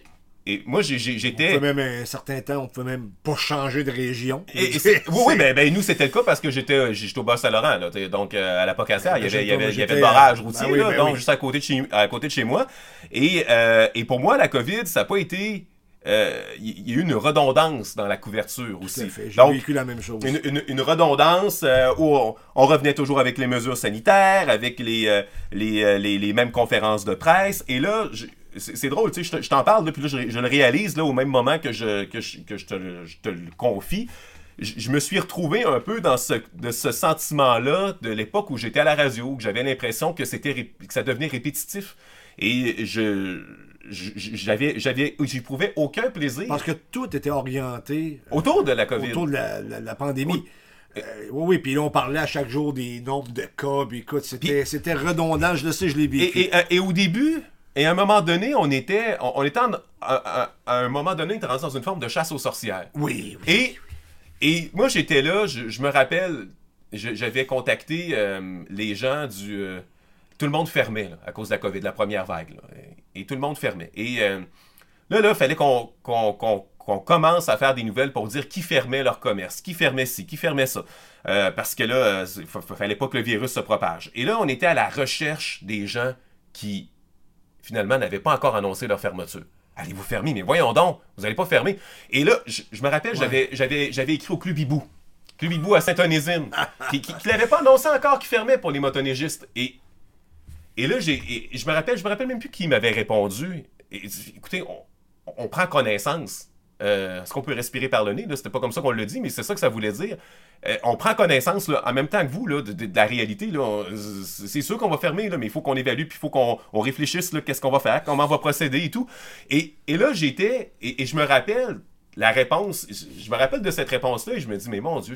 Speaker 2: et moi,
Speaker 1: On
Speaker 2: j'étais...
Speaker 1: pouvait même un certain temps, on pouvait même pas changer de région.
Speaker 2: Et- et c'est- oui, oui, mais ben, nous, c'était le cas parce que j'étais j'étais au Bas-Saint-Laurent. Donc, euh, à la Pocassière, il y avait, il y avait, il y avait le barrage
Speaker 1: euh,
Speaker 2: routier,
Speaker 1: ben oui,
Speaker 2: là,
Speaker 1: ben
Speaker 2: donc
Speaker 1: oui.
Speaker 2: juste à côté de chez, à côté de chez moi. Et, euh, et pour moi, la COVID, ça n'a pas été... euh, Il y a eu une redondance dans la couverture aussi.
Speaker 1: J'ai vécu la même chose.
Speaker 2: une, une- une redondance euh, où on, on revenait toujours avec les mesures sanitaires, avec les, euh, les, euh, les, les mêmes conférences de presse. Et là, c'est drôle, tu sais, je te- je t'en parle, là, puis là, je, je le réalise là, au même moment que je, que je, que je te, le- je te le confie. Je, me suis retrouvé un peu dans ce, de ce sentiment-là de l'époque où j'étais à la radio, que j'avais l'impression que, c'était que ça devenait répétitif. Et je... J'avais, j'avais, j'éprouvais aucun plaisir
Speaker 1: Parce que tout était orienté euh,
Speaker 2: autour de la COVID.
Speaker 1: autour de la, la- la pandémie. Euh, oui, oui, puis là, on parlait à chaque jour des nombres de cas, puis écoute, c'était c'était redondant, je le sais, je l'ai vécu.
Speaker 2: Et, et, et au début, et à un moment donné, on était, on, on était en- à, à- à un moment donné, on était rendu dans une forme de chasse aux sorcières.
Speaker 1: Oui, oui.
Speaker 2: Et, et moi, j'étais là, je, je me rappelle, j'avais contacté euh, les gens du... euh, tout le monde fermait là, à cause de la COVID, la première vague. là. et, et tout le monde fermait. Et euh, là, là, il fallait qu'on qu'on- qu'on commence à faire des nouvelles pour dire qui fermait leur commerce, qui fermait ci, qui fermait ça. Parce que là, il ne fallait pas que le virus se propage. Et là, on était à la recherche des gens qui, finalement, n'avaient pas encore annoncé leur fermeture. Allez vous fermer, mais voyons donc, vous n'allez pas fermer. Et là, je, je me rappelle, j'avais- écrit au Club Hibou. Club Hibou à Saint-Onésime, qui qui- qui n'avait pas annoncé encore qu'il fermait pour les motoneigistes. Et, et là, j'ai, je me rappelle, je me rappelle même plus qui m'avait répondu. Et, écoutez, on, on prend connaissance. Euh, Est-ce qu'on peut respirer par le nez? C'était pas comme ça qu'on le dit, mais c'est ça que ça voulait dire. Euh, on prend connaissance là, en même temps que vous là, de, la réalité. C'est sûr qu'on va fermer, là, mais il faut qu'on évalue, puis il faut qu'on on réfléchisse qu'est-ce qu'on va faire, comment on va procéder et tout. Et, et là, j'étais, et, je me rappelle la réponse, je, je me rappelle de cette réponse-là, et je me dis, mais mon Dieu,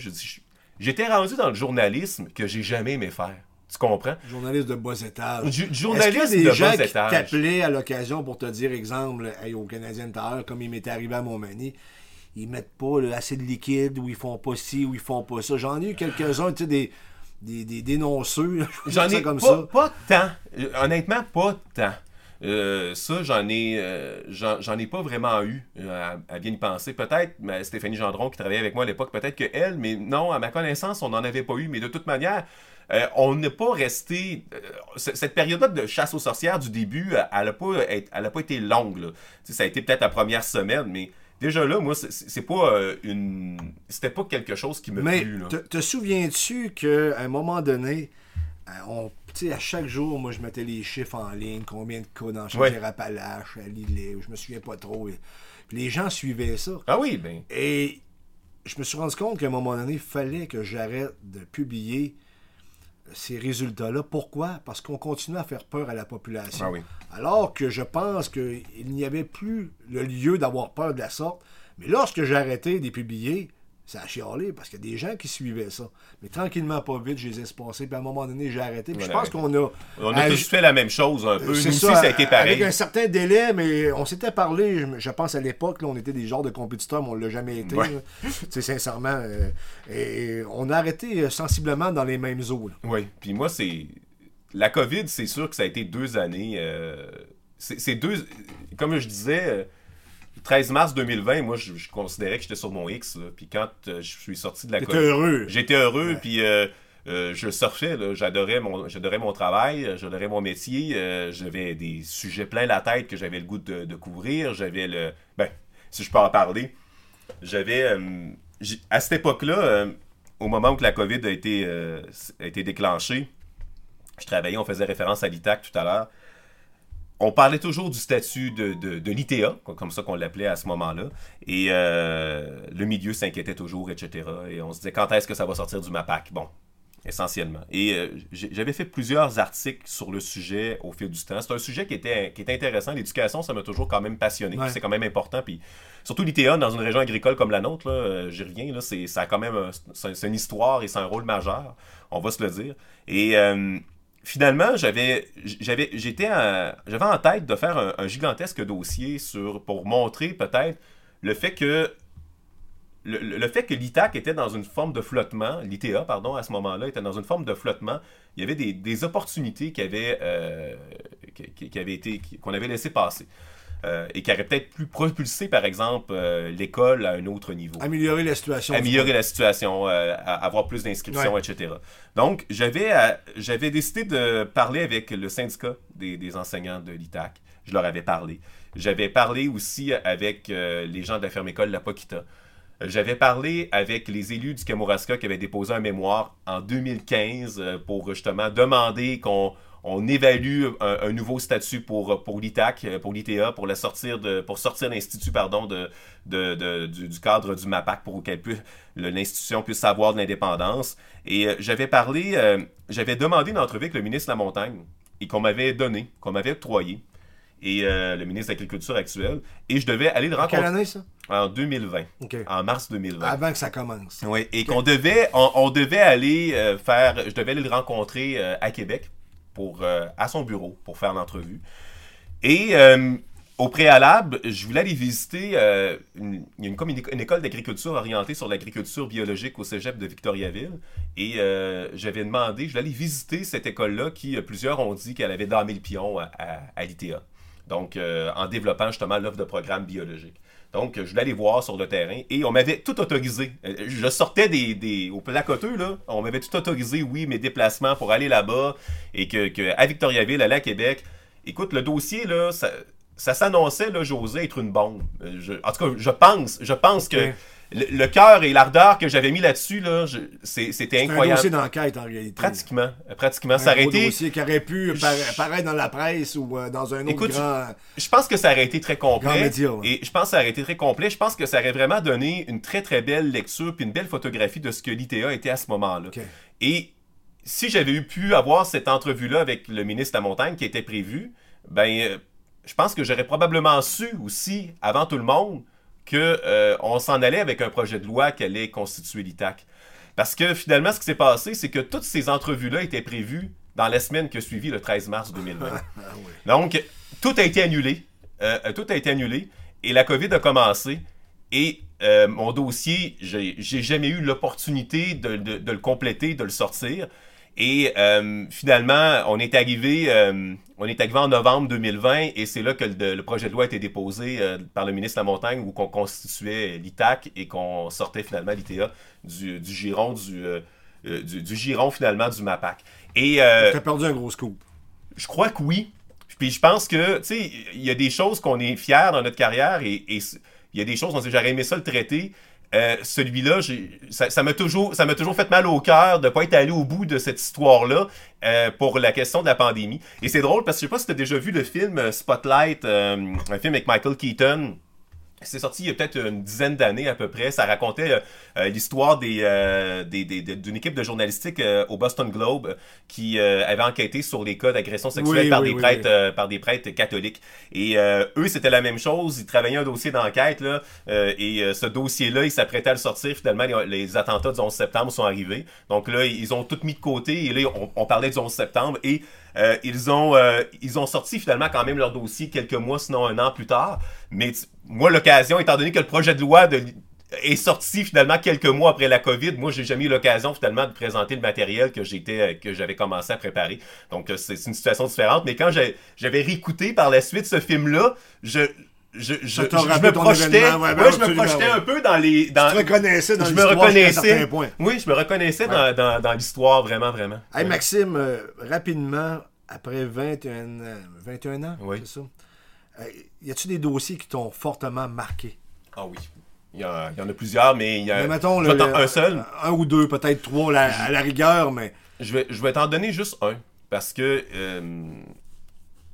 Speaker 2: j'étais rendu dans le journalisme que j'ai jamais aimé faire. Tu comprends?
Speaker 1: Journaliste de bas étage. Est-ce
Speaker 2: journaliste
Speaker 1: des
Speaker 2: de
Speaker 1: gens
Speaker 2: bas
Speaker 1: qui
Speaker 2: étage.
Speaker 1: t'appelaient à l'occasion pour te dire, exemple, hey, au Canadien comme il m'était arrivé à Montmagny, ils mettent pas là, assez de liquide, ou ils font pas ci, ou ils font pas ça. J'en ai eu quelques-uns, tu sais, des, des, des dénonceux,
Speaker 2: J'en ai
Speaker 1: comme
Speaker 2: pas,
Speaker 1: ça.
Speaker 2: pas tant. Honnêtement, pas tant. Euh, ça, j'en ai, euh, j'en, ai pas vraiment eu euh, à, à bien y penser. Peut-être mais Stéphanie Gendron qui travaillait avec moi à l'époque, peut-être que elle, mais non, à ma connaissance, on n'en avait pas eu. Mais de toute manière, euh, on n'est pas resté. euh, cette période-là de chasse aux sorcières du début, euh, elle n'a pas, été- elle a pas été longue. là. Ça a été peut-être la première semaine, mais déjà là, moi, c'est, pas euh, une. C'était pas quelque chose qui me
Speaker 1: Mais
Speaker 2: plut. là.
Speaker 1: te, te souviens-tu qu'à un moment donné, on, tu sais, à chaque jour, moi, je mettais les chiffres en ligne, combien de cas dans
Speaker 2: Ouais.
Speaker 1: Chaudière-Appalaches, à Lillet, je me souviens pas trop. Puis les gens suivaient ça.
Speaker 2: Ah oui, ben.
Speaker 1: Et je me suis rendu compte qu'à un moment donné, il fallait que j'arrête de publier ces résultats-là. Pourquoi? Parce qu'on continue à faire peur à la population.
Speaker 2: Ah oui.
Speaker 1: Alors que je pense qu'il n'y avait plus le lieu d'avoir peur de la sorte. Mais lorsque j'ai arrêté de les publier, ça a chialé parce qu'il y a des gens qui suivaient ça. Mais tranquillement, pas vite, je les ai espacés. Puis à un moment donné, j'ai arrêté. Puis je pense qu'on a.
Speaker 2: On a
Speaker 1: aj-
Speaker 2: tous fait la même chose un peu. Nous
Speaker 1: c'est
Speaker 2: aussi,
Speaker 1: ça,
Speaker 2: ça a été pareil.
Speaker 1: Avec un certain délai, mais on s'était parlé, je, je pense à l'époque, on était des genres de compétiteurs, mais on l'a jamais été.
Speaker 2: Ouais.
Speaker 1: sais, sincèrement. euh, et on a arrêté euh, sensiblement dans les mêmes eaux.
Speaker 2: Oui, puis moi, c'est. La COVID, c'est sûr que ça a été deux années. euh, C'est c'est deux. Comme je disais, 13 mars 2020, moi, je, je considérais que j'étais sur mon X. là. Puis quand euh, je suis sorti de la COVID.
Speaker 1: heureux.
Speaker 2: J'étais heureux,
Speaker 1: Ouais.
Speaker 2: puis euh, euh, je surfais. J'adorais mon, mon travail, j'adorais mon métier. j'avais des sujets plein la tête que j'avais le goût de, de couvrir. J'avais le. Ben, si je peux en parler, j'avais. à cette époque-là, au moment où la COVID a été, a été déclenchée, je travaillais, on faisait référence à l'ITAC tout à l'heure. On parlait toujours du statut de, de, de l'ITA, comme ça qu'on l'appelait à ce moment-là. Et euh, le milieu s'inquiétait toujours, etc. Et on se disait quand est-ce que ça va sortir du MAPAC? Bon, essentiellement. Et euh, j'avais fait plusieurs articles sur le sujet au fil du temps. C'est un sujet qui était, qui était intéressant. L'éducation, ça m'a toujours quand même passionné. C'est quand même important. Puis surtout l'ITA dans une région agricole comme la nôtre, là, j'y reviens, là, c'est, ça a quand même c'est, une histoire et c'est un rôle majeur, on va se le dire. Et finalement, j'avais, j'avais, j'étais j'avais en tête de faire un, gigantesque dossier sur, pour montrer peut-être le fait que le, fait que l'ITAC était dans une forme de flottement, l'ITA, pardon, à ce moment-là, était dans une forme de flottement, il y avait des, opportunités euh, été, qu'on avait laissé passer. Euh, et qui auraient peut-être plus propulsé, par exemple, euh, l'école à un autre niveau.
Speaker 1: Améliorer la situation.
Speaker 2: Améliorer la situation, avoir plus d'inscriptions, etc. Donc, j'avais, décidé de parler avec le syndicat des, des enseignants de l'ITAC. Je leur avais parlé. J'avais parlé aussi avec les gens de la ferme école La Poquita. J'avais parlé avec les élus du Kamouraska qui avaient déposé un mémoire en 2015 euh, pour justement demander qu'on on évalue un, nouveau statut pour, pour l'ITAC, euh, pour l'ITA, pour, la sortir de, pour sortir l'Institut pardon, de, de, du, cadre du MAPAC pour que l'institution puisse avoir de l'indépendance. Et euh, j'avais parlé, j'avais demandé une entrevue avec le ministre de la Montagne et qu'on m'avait donné, qu'on m'avait octroyé et euh, le ministre de l'Agriculture actuel. Et je devais aller le rencontrer.
Speaker 1: Quelle année, ça?
Speaker 2: En 2020. En mars 2020.
Speaker 1: Avant que ça commence.
Speaker 2: Oui, et qu'on devait, on, devait aller euh, faire, je devais aller le rencontrer euh, à Québec, pour, à son bureau, pour faire l'entrevue. Et au préalable, je voulais aller visiter une, une, une, école d'agriculture orientée sur l'agriculture biologique au cégep de Victoriaville. Et j'avais demandé, je voulais aller visiter cette école-là qui, plusieurs ont dit qu'elle avait damé le pion à, à, l'ITA. Donc, euh, en développant justement l'offre de programme biologique. Donc, je voulais aller voir sur le terrain et on m'avait tout autorisé. Euh, je sortais des, des au placoteux, là. On m'avait tout autorisé, oui, mes déplacements pour aller là-bas et que, à Victoriaville, aller à Québec. Écoute, le dossier, là, ça, s'annonçait, là, José, être une bombe. Euh, en tout cas, je pense, je pense que le, cœur et l'ardeur que j'avais mis là-dessus, là, c'était incroyable.
Speaker 1: un dossier d'enquête, en réalité.
Speaker 2: Pratiquement. Pratiquement. ça aurait été...
Speaker 1: dossier qui aurait pu paraître dans la presse ou euh, dans un autre Écoute, grand...
Speaker 2: Je, pense que ça aurait été très complet. Et je pense que ça aurait été très complet. Je pense que ça aurait vraiment donné une très, très belle lecture puis une belle photographie de ce que l'ITA était à ce moment-là. Et si j'avais eu pu avoir cette entrevue-là avec le ministre de la Montagne qui était prévu, ben, euh, je pense que j'aurais probablement su aussi, avant tout le monde, qu'on euh, s'en allait avec un projet de loi qui allait constituer l'ITAC. Parce que finalement, ce qui s'est passé, c'est que toutes ces entrevues-là étaient prévues dans la semaine qui a suivi le 13 mars 2020. Ah Donc, tout a été annulé. Euh, tout a été annulé. Et la COVID a commencé. Et euh, mon dossier, j'ai jamais eu l'opportunité de, le compléter, de le sortir. Et euh, finalement, on est arrivé, euh, on est arrivé en novembre 2020 et c'est là que le, projet de loi a été déposé euh, par le ministre de la Montagne où qu'on constituait l'ITAC et qu'on sortait finalement l'ITA du, du, giron du, du, giron finalement du MAPAC.
Speaker 1: Et as perdu un gros scoop.
Speaker 2: Je crois que oui. Puis je pense que tu sais, il y a des choses qu'on est fiers dans notre carrière et il y a des choses on dit j'aurais aimé ça le traiter. Euh, celui-là, ça m'a toujours, ça toujours fait mal au cœur de ne pas être allé au bout de cette histoire-là euh, pour la question de la pandémie. Et c'est drôle parce que je sais pas si tu as déjà vu le film euh, Spotlight, un film avec Michael Keaton. C'est sorti il y a peut-être une dizaine d'années à peu près. Ça racontait euh, euh, l'histoire euh, des, d'une équipe de journalistique au Boston Globe qui avait enquêté sur les cas d'agression sexuelle par, des prêtres, par des prêtres catholiques. Et eux, c'était la même chose. Ils travaillaient un dossier d'enquête là, et ce dossier-là, ils s'apprêtaient à le sortir. Finalement, les, attentats du 11 septembre sont arrivés. Donc là, ils ont tout mis de côté et là, on, on parlait du 11 septembre et euh, ils, ont, euh, ils ont sorti finalement quand même leur dossier quelques mois, sinon un an plus tard. Mais moi, l'occasion, étant donné que le projet de loi est sorti finalement quelques mois après la COVID. Moi, j'ai jamais eu l'occasion finalement de présenter le matériel que j'étais euh, que j'avais commencé à préparer. Donc c'est une situation différente. Mais quand j'avais réécouté par la suite ce film-là, je je, je, je, me projetais, ouais, ben je me projetais un peu dans les. Dans,
Speaker 1: tu te reconnaissais dans
Speaker 2: l'histoire Oui, je me reconnaissais dans, dans, dans l'histoire, vraiment, vraiment.
Speaker 1: Hey, Maxime, euh, rapidement, après 21, 21 ans, c'est ça? Euh, y a-tu des dossiers qui t'ont fortement marqué?
Speaker 2: Ah oui. Il y, a, il y, en a plusieurs, mais il y a
Speaker 1: mais mettons, le,
Speaker 2: un seul.
Speaker 1: Un ou deux, peut-être trois à la rigueur, mais.
Speaker 2: Je vais, je vais t'en donner juste un. Parce que euh,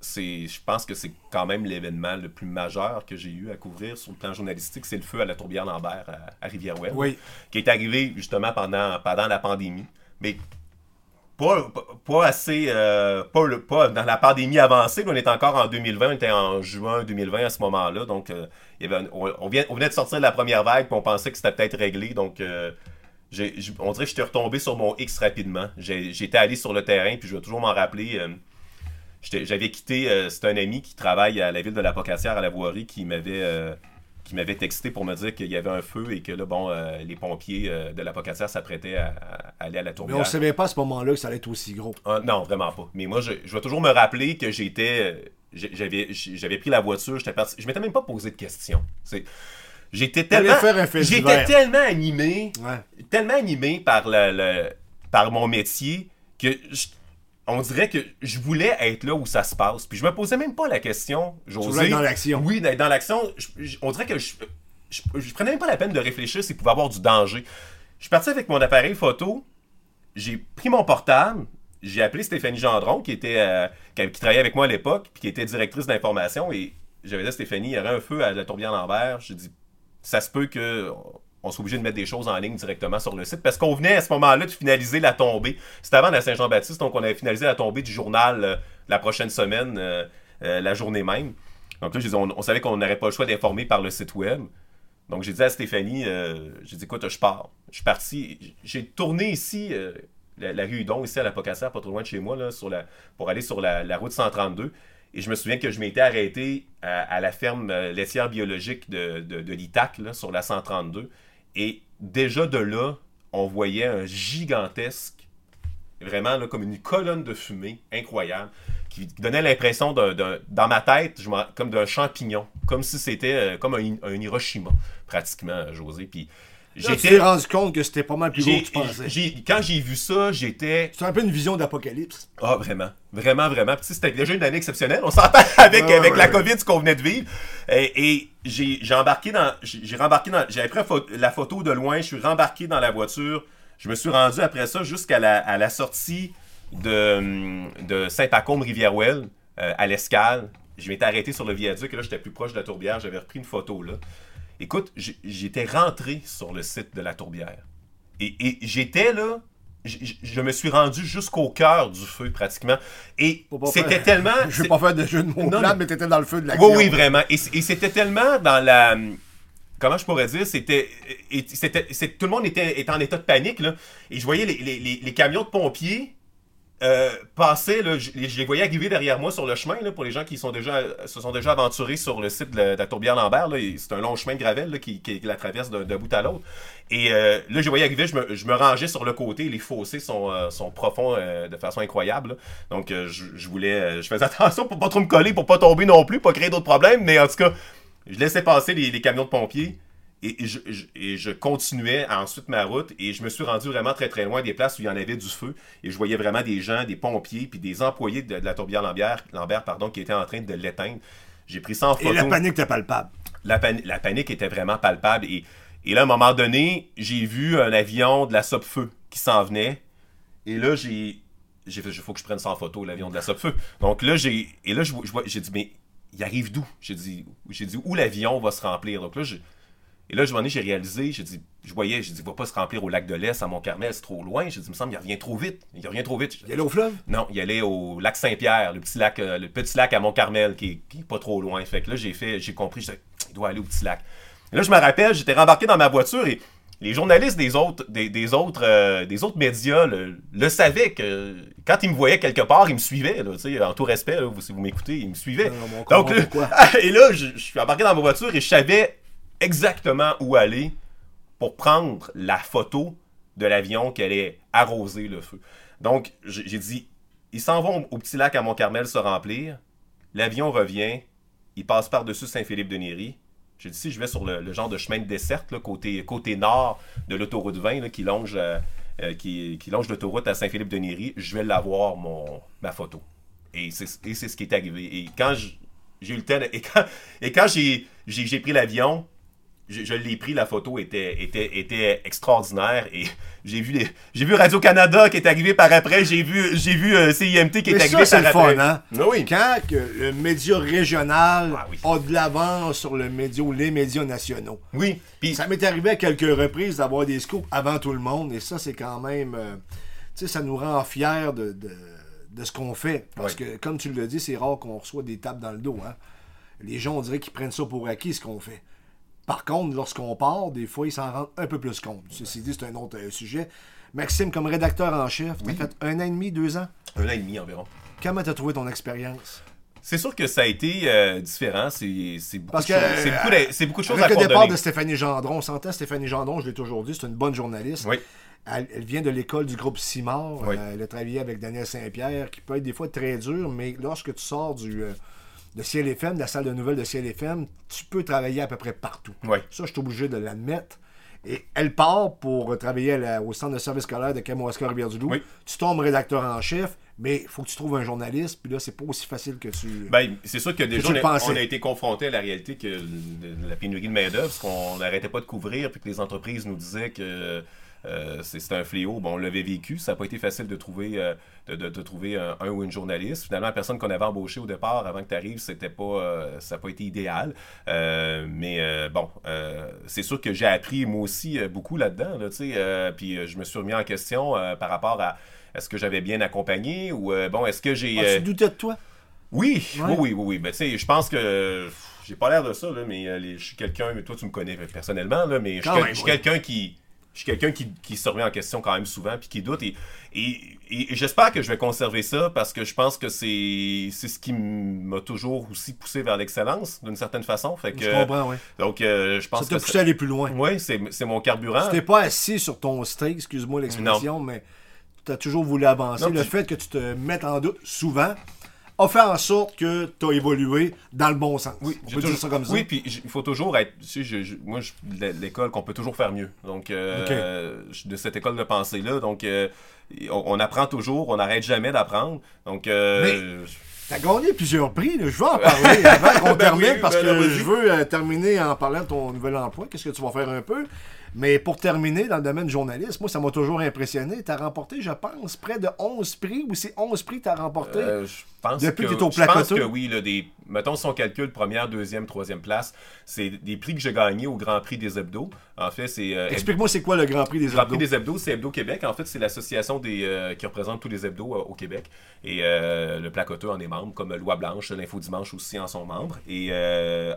Speaker 2: c'est, je pense que c'est quand même l'événement le plus majeur que j'ai eu à couvrir sur le plan journalistique, c'est le feu à la tourbière Lambert à, Rivière-Ouest,
Speaker 1: oui.
Speaker 2: qui est arrivé justement pendant, pendant la pandémie. Mais pas, pas assez, euh, pas, le, pas dans la pandémie avancée. on est encore en 2020, on était en juin 2020 à ce moment-là. Donc, euh, il y avait, on, vient, on, venait de sortir de la première vague, puis on pensait que c'était peut-être réglé. Donc, euh, on dirait que j'étais retombé sur mon X rapidement. J'étais allé sur le terrain, puis je vais toujours m'en rappeler. J'avais quitté, c'est un ami qui travaille à la ville de la Pocassière à la voirie qui m'avait qui m'avait texté pour me dire qu'il y avait un feu et que là, bon, euh, les pompiers euh, de la Pocatière s'apprêtaient à, aller à la tourbière.
Speaker 1: Mais on ne savait pas à ce moment-là que ça allait être aussi gros.
Speaker 2: Ah, non, vraiment pas. Mais moi, je, je vais toujours me rappeler que j'étais. Euh, j'avais, j'avais pris la voiture, j'étais parti. Je m'étais même pas posé de questions. J'étais tellement. J'étais tellement animé. Tellement animé par le, par mon métier que on dirait que je voulais être là où ça se passe. Puis je me posais même pas la question.
Speaker 1: J'osais. dans l'action.
Speaker 2: Oui, dans l'action. On dirait que je, je, prenais même pas la peine de réfléchir s'il pouvait avoir du danger. Je suis parti avec mon appareil photo. J'ai pris mon portable. J'ai appelé Stéphanie Gendron, qui était euh, qui, travaillait avec moi à l'époque, puis qui était directrice d'information. Et j'avais dit à Stéphanie, il y aurait un feu à la tourbière Lambert. J'ai dit, ça se peut que on soit obligé de mettre des choses en ligne directement sur le site parce qu'on venait à ce moment-là de finaliser la tombée. C'était avant la Saint-Jean-Baptiste, donc on avait finalisé la tombée du journal euh, la prochaine semaine, euh, euh, la journée même. Donc là, on, savait qu'on n'aurait pas le choix d'informer par le site web. Donc j'ai dit à Stéphanie, j'ai dit écoute, je pars. Je suis parti, j'ai tourné ici, la, rue Udon, ici à la Pocassère, pas trop loin de chez moi, là, pour aller sur la, route 132. Et je me souviens que je m'étais arrêté à, la ferme laitière biologique de l'ITAC, sur la 132. Et déjà de là, on voyait un gigantesque, vraiment comme une colonne de fumée incroyable, qui donnait l'impression, dans ma tête, comme d'un champignon, comme si c'était euh, comme un, Hiroshima, pratiquement, José. Puis
Speaker 1: J'étais rendu compte que c'était pas mal plus gros que tu pensais.
Speaker 2: Quand j'ai vu ça, j'étais.
Speaker 1: C'est un peu une vision d'apocalypse.
Speaker 2: Ah, vraiment. Vraiment, vraiment. Puis c'était déjà une année exceptionnelle. On s'entend avec, avec la COVID, ce qu'on venait de vivre. Et, j'ai embarqué dans. J'ai rembarqué dans. J'avais pris la photo de loin. Je suis rembarqué dans la voiture. Je me suis rendu après ça jusqu'à la, à la sortie de, de Saint-Pacôme-Rivière-Ouelle, euh, à l'escale. Je m'étais arrêté sur le viaduc. Et là, j'étais plus proche de la tourbière. J'avais repris une photo là. Écoute, j'étais rentré sur le site de la tourbière. Et, j'étais là, je, me suis rendu jusqu'au cœur du feu pratiquement. Et c'était tellement.
Speaker 1: Je vais pas faire de jeu de mots mais t'étais dans le feu de la Oui,
Speaker 2: oui, vraiment. Et, c'était tellement dans la. Comment je pourrais dire C'était. Tout le monde était, était, en état de panique, là. Et je voyais les, les camions de pompiers euh, passer, je, les voyais arriver derrière moi sur le chemin, là, pour les gens qui sont déjà, se sont déjà aventurés sur le site de la, tourbière Lambert. C'est un long chemin de gravel qui, la traverse d'un bout à l'autre. Et euh, là, je les voyais arriver, je me, rangeais sur le côté. Les fossés sont, euh, sont profonds de façon incroyable. Donc, je, voulais, je faisais attention pour pas trop me coller, pour pas tomber non plus, pas créer d'autres problèmes. Mais en tout cas, je laissais passer les camions de pompiers. Et, je, continuais ensuite ma route et je me suis rendu vraiment très très loin des places où il y en avait du feu et je voyais vraiment des gens, des pompiers puis des employés de, la tourbière Lambert, Lambert pardon, qui étaient en train de l'éteindre. J'ai pris ça en photo.
Speaker 1: Et la panique était palpable.
Speaker 2: La, la panique était vraiment palpable et, et là à un moment donné, j'ai vu un avion de la Sopfeu qui s'en venait et là j'ai j'ai fait il faut que je prenne ça en photo l'avion de la Sopfeu. Donc là j'ai et là je j'ai dit mais il arrive d'où? J'ai dit j'ai dit où l'avion va se remplir? Donc là j'ai et là, je j'ai réalisé, j'ai dit, je voyais, j'ai dit, il va pas se remplir au lac de l'Est, à Mont-Carmel, c'est trop loin. J'ai dit, il me semble, il revient trop vite. Il revient trop vite.
Speaker 1: Il allait au fleuve?
Speaker 2: Non, il allait au lac Saint-Pierre, le petit lac, euh, le petit lac à Mont-Carmel, qui, qui est pas trop loin. Fait que là, j'ai fait, j'ai compris, je il doit aller au petit lac. Et là, je me rappelle, j'étais rembarqué dans ma voiture et les journalistes des autres, des, autres, euh, des autres médias le, savaient que quand ils me voyaient quelque part, ils me suivaient. en tout respect, si vous m'écoutez, ils me suivaient. Donc, et là, je, je, suis embarqué dans ma voiture et je savais exactement où aller pour prendre la photo de l'avion qui allait arroser le feu. Donc, j'ai dit, ils s'en vont au petit lac à Mont-Carmel se remplir. L'avion revient, il passe par-dessus Saint-Philippe-de-Néry. J'ai dit, si je vais sur le, genre de chemin de desserte, côté, côté nord de l'autoroute 20, qui longe, euh, euh, qui, longe l'autoroute à Saint-Philippe-de-Néry, je vais l'avoir, ma photo. Et c'est ce qui est arrivé. Et quand j'ai eu le temps, et quand, et quand j'ai pris l'avion, je, l'ai pris, la photo était, était, était extraordinaire et j'ai vu j'ai vu Radio Canada qui est arrivé par après, j'ai vu j'ai vu euh, CIMT qui est arrivé
Speaker 1: ça, par après. Fun, hein? Ah oui. Quand que le média régional ah a de l'avance sur le média ou les médias nationaux.
Speaker 2: Oui.
Speaker 1: Puis ça m'est arrivé à quelques reprises d'avoir des scoops avant tout le monde et ça c'est quand même euh, sais, ça nous rend fiers de, de, de ce qu'on fait. Parce que, comme tu le dis, c'est rare qu'on reçoit des tapes dans le dos. Hein? Les gens, on dirait qu'ils prennent ça pour acquis, ce qu'on fait. Par contre, lorsqu'on part, des fois, ils s'en rendent un peu plus compte. Ceci dit, c'est un autre euh, sujet. Maxime, comme rédacteur en chef, tu as fait un an et demi, deux ans?
Speaker 2: Un an et demi environ.
Speaker 1: Comment tu as trouvé ton expérience?
Speaker 2: C'est sûr que ça a été euh, différent. C'est beaucoup,
Speaker 1: Parce
Speaker 2: de choses- c'est beaucoup, de- beaucoup de choses à
Speaker 1: le départ de Stéphanie Gendron, on s'entend, Stéphanie Gendron, je l'ai toujours dit, c'est une bonne journaliste.
Speaker 2: Oui.
Speaker 1: Elle, elle vient de l'école du groupe Simard.
Speaker 2: Oui.
Speaker 1: Euh, elle a travaillé avec Daniel Saint-Pierre, qui peut être des fois très dur, mais lorsque tu sors du, de Ciel FM, de la salle de nouvelles de Ciel FM, tu peux travailler à peu près partout.
Speaker 2: Oui.
Speaker 1: Ça, je suis obligé de l'admettre. Et elle part pour travailler la- au centre de service scolaire de Kamoaska Rivière-du-Loup.
Speaker 2: Oui.
Speaker 1: Tu tombes rédacteur en chef, mais il faut que tu trouves un journaliste, puis là, c'est pas aussi facile que tu.
Speaker 2: Ben, c'est sûr que déjà, on a, on a été confronté à la réalité que la pénurie de main-d'œuvre, parce qu'on n'arrêtait pas de couvrir, puis que les entreprises nous disaient que euh, c'est- un fléau. Bon, on l'avait vécu. Ça n'a pas été facile de trouver, euh, de, de- de trouver un, un ou une journaliste. Finalement, la personne qu'on avait embauchée au départ, avant que tu arrives, c'était pas, euh, ça n'a pas été idéal. Mais bon, c'est sûr que j'ai appris moi aussi beaucoup là-dedans. Là, puis je me suis remis en question par rapport à est-ce que j'avais bien accompagné ou bon, est-ce que j'ai.
Speaker 1: Ah, tu doutais de toi?
Speaker 2: oui,
Speaker 1: Ouais.
Speaker 2: oui, oui, oui, oui. Ben, tu sais, je pense que j'ai pas l'air de ça, là, mais les- je suis quelqu'un, mais toi tu me connais personnellement, là, mais je suis quelqu'un qui. Je suis quelqu'un qui, qui se remet en question quand même souvent, puis qui doute. Et, et, et j'espère que je vais conserver ça parce que je pense que c'est c'est ce qui m'a toujours aussi poussé vers l'excellence, d'une certaine façon. Fait que,
Speaker 1: Je comprends, oui.
Speaker 2: Donc, euh, je pense
Speaker 1: Ça t'a poussé à aller plus loin.
Speaker 2: Oui, c'est c'est mon carburant.
Speaker 1: Tu t'es pas assis sur ton steak, excuse-moi l'expression, mais tu as toujours voulu avancer.
Speaker 2: Non,
Speaker 1: le fait que tu te mettes en doute souvent a fait en sorte que tu as évolué dans le bon sens.
Speaker 2: Oui,
Speaker 1: On peut dire
Speaker 2: toujours-
Speaker 1: ça comme ça.
Speaker 2: Oui, puis il faut toujours être. Tu sais, je- je- moi, je, l'école, qu'on peut toujours faire mieux. Donc, euh,
Speaker 1: Ok.
Speaker 2: je suis de cette école de pensée-là. Donc, euh, on, on apprend toujours, on n'arrête jamais d'apprendre. Donc, euh,
Speaker 1: Tu as gagné plusieurs prix, là. je veux en parler avant qu'on
Speaker 2: Ben
Speaker 1: termine
Speaker 2: oui,
Speaker 1: parce
Speaker 2: ben
Speaker 1: que je veux euh, terminer en parlant de ton nouvel emploi. Qu'est-ce que tu vas faire un peu? Mais pour terminer dans le domaine du journalisme, moi, ça m'a toujours impressionné. Tu as remporté, je pense, près de 11 prix ou c'est 11 prix que tu as remporté?
Speaker 2: euh, je pense
Speaker 1: Depuis
Speaker 2: que,
Speaker 1: que t'es au
Speaker 2: je pense que oui, là, des, mettons si on calcule première, deuxième, troisième place, c'est des prix que j'ai gagnés au Grand Prix des hebdos. En fait, c'est euh,
Speaker 1: Explique-moi, c'est quoi le Grand Prix des
Speaker 2: Le Grand? Prix des hebdos, c'est Hebdo Québec. En fait, c'est l'association des euh, qui représente tous les hebdos euh, au Québec. Et le placoteux en est membre, comme Loi Blanche, l'Info Dimanche aussi en sont membres. Et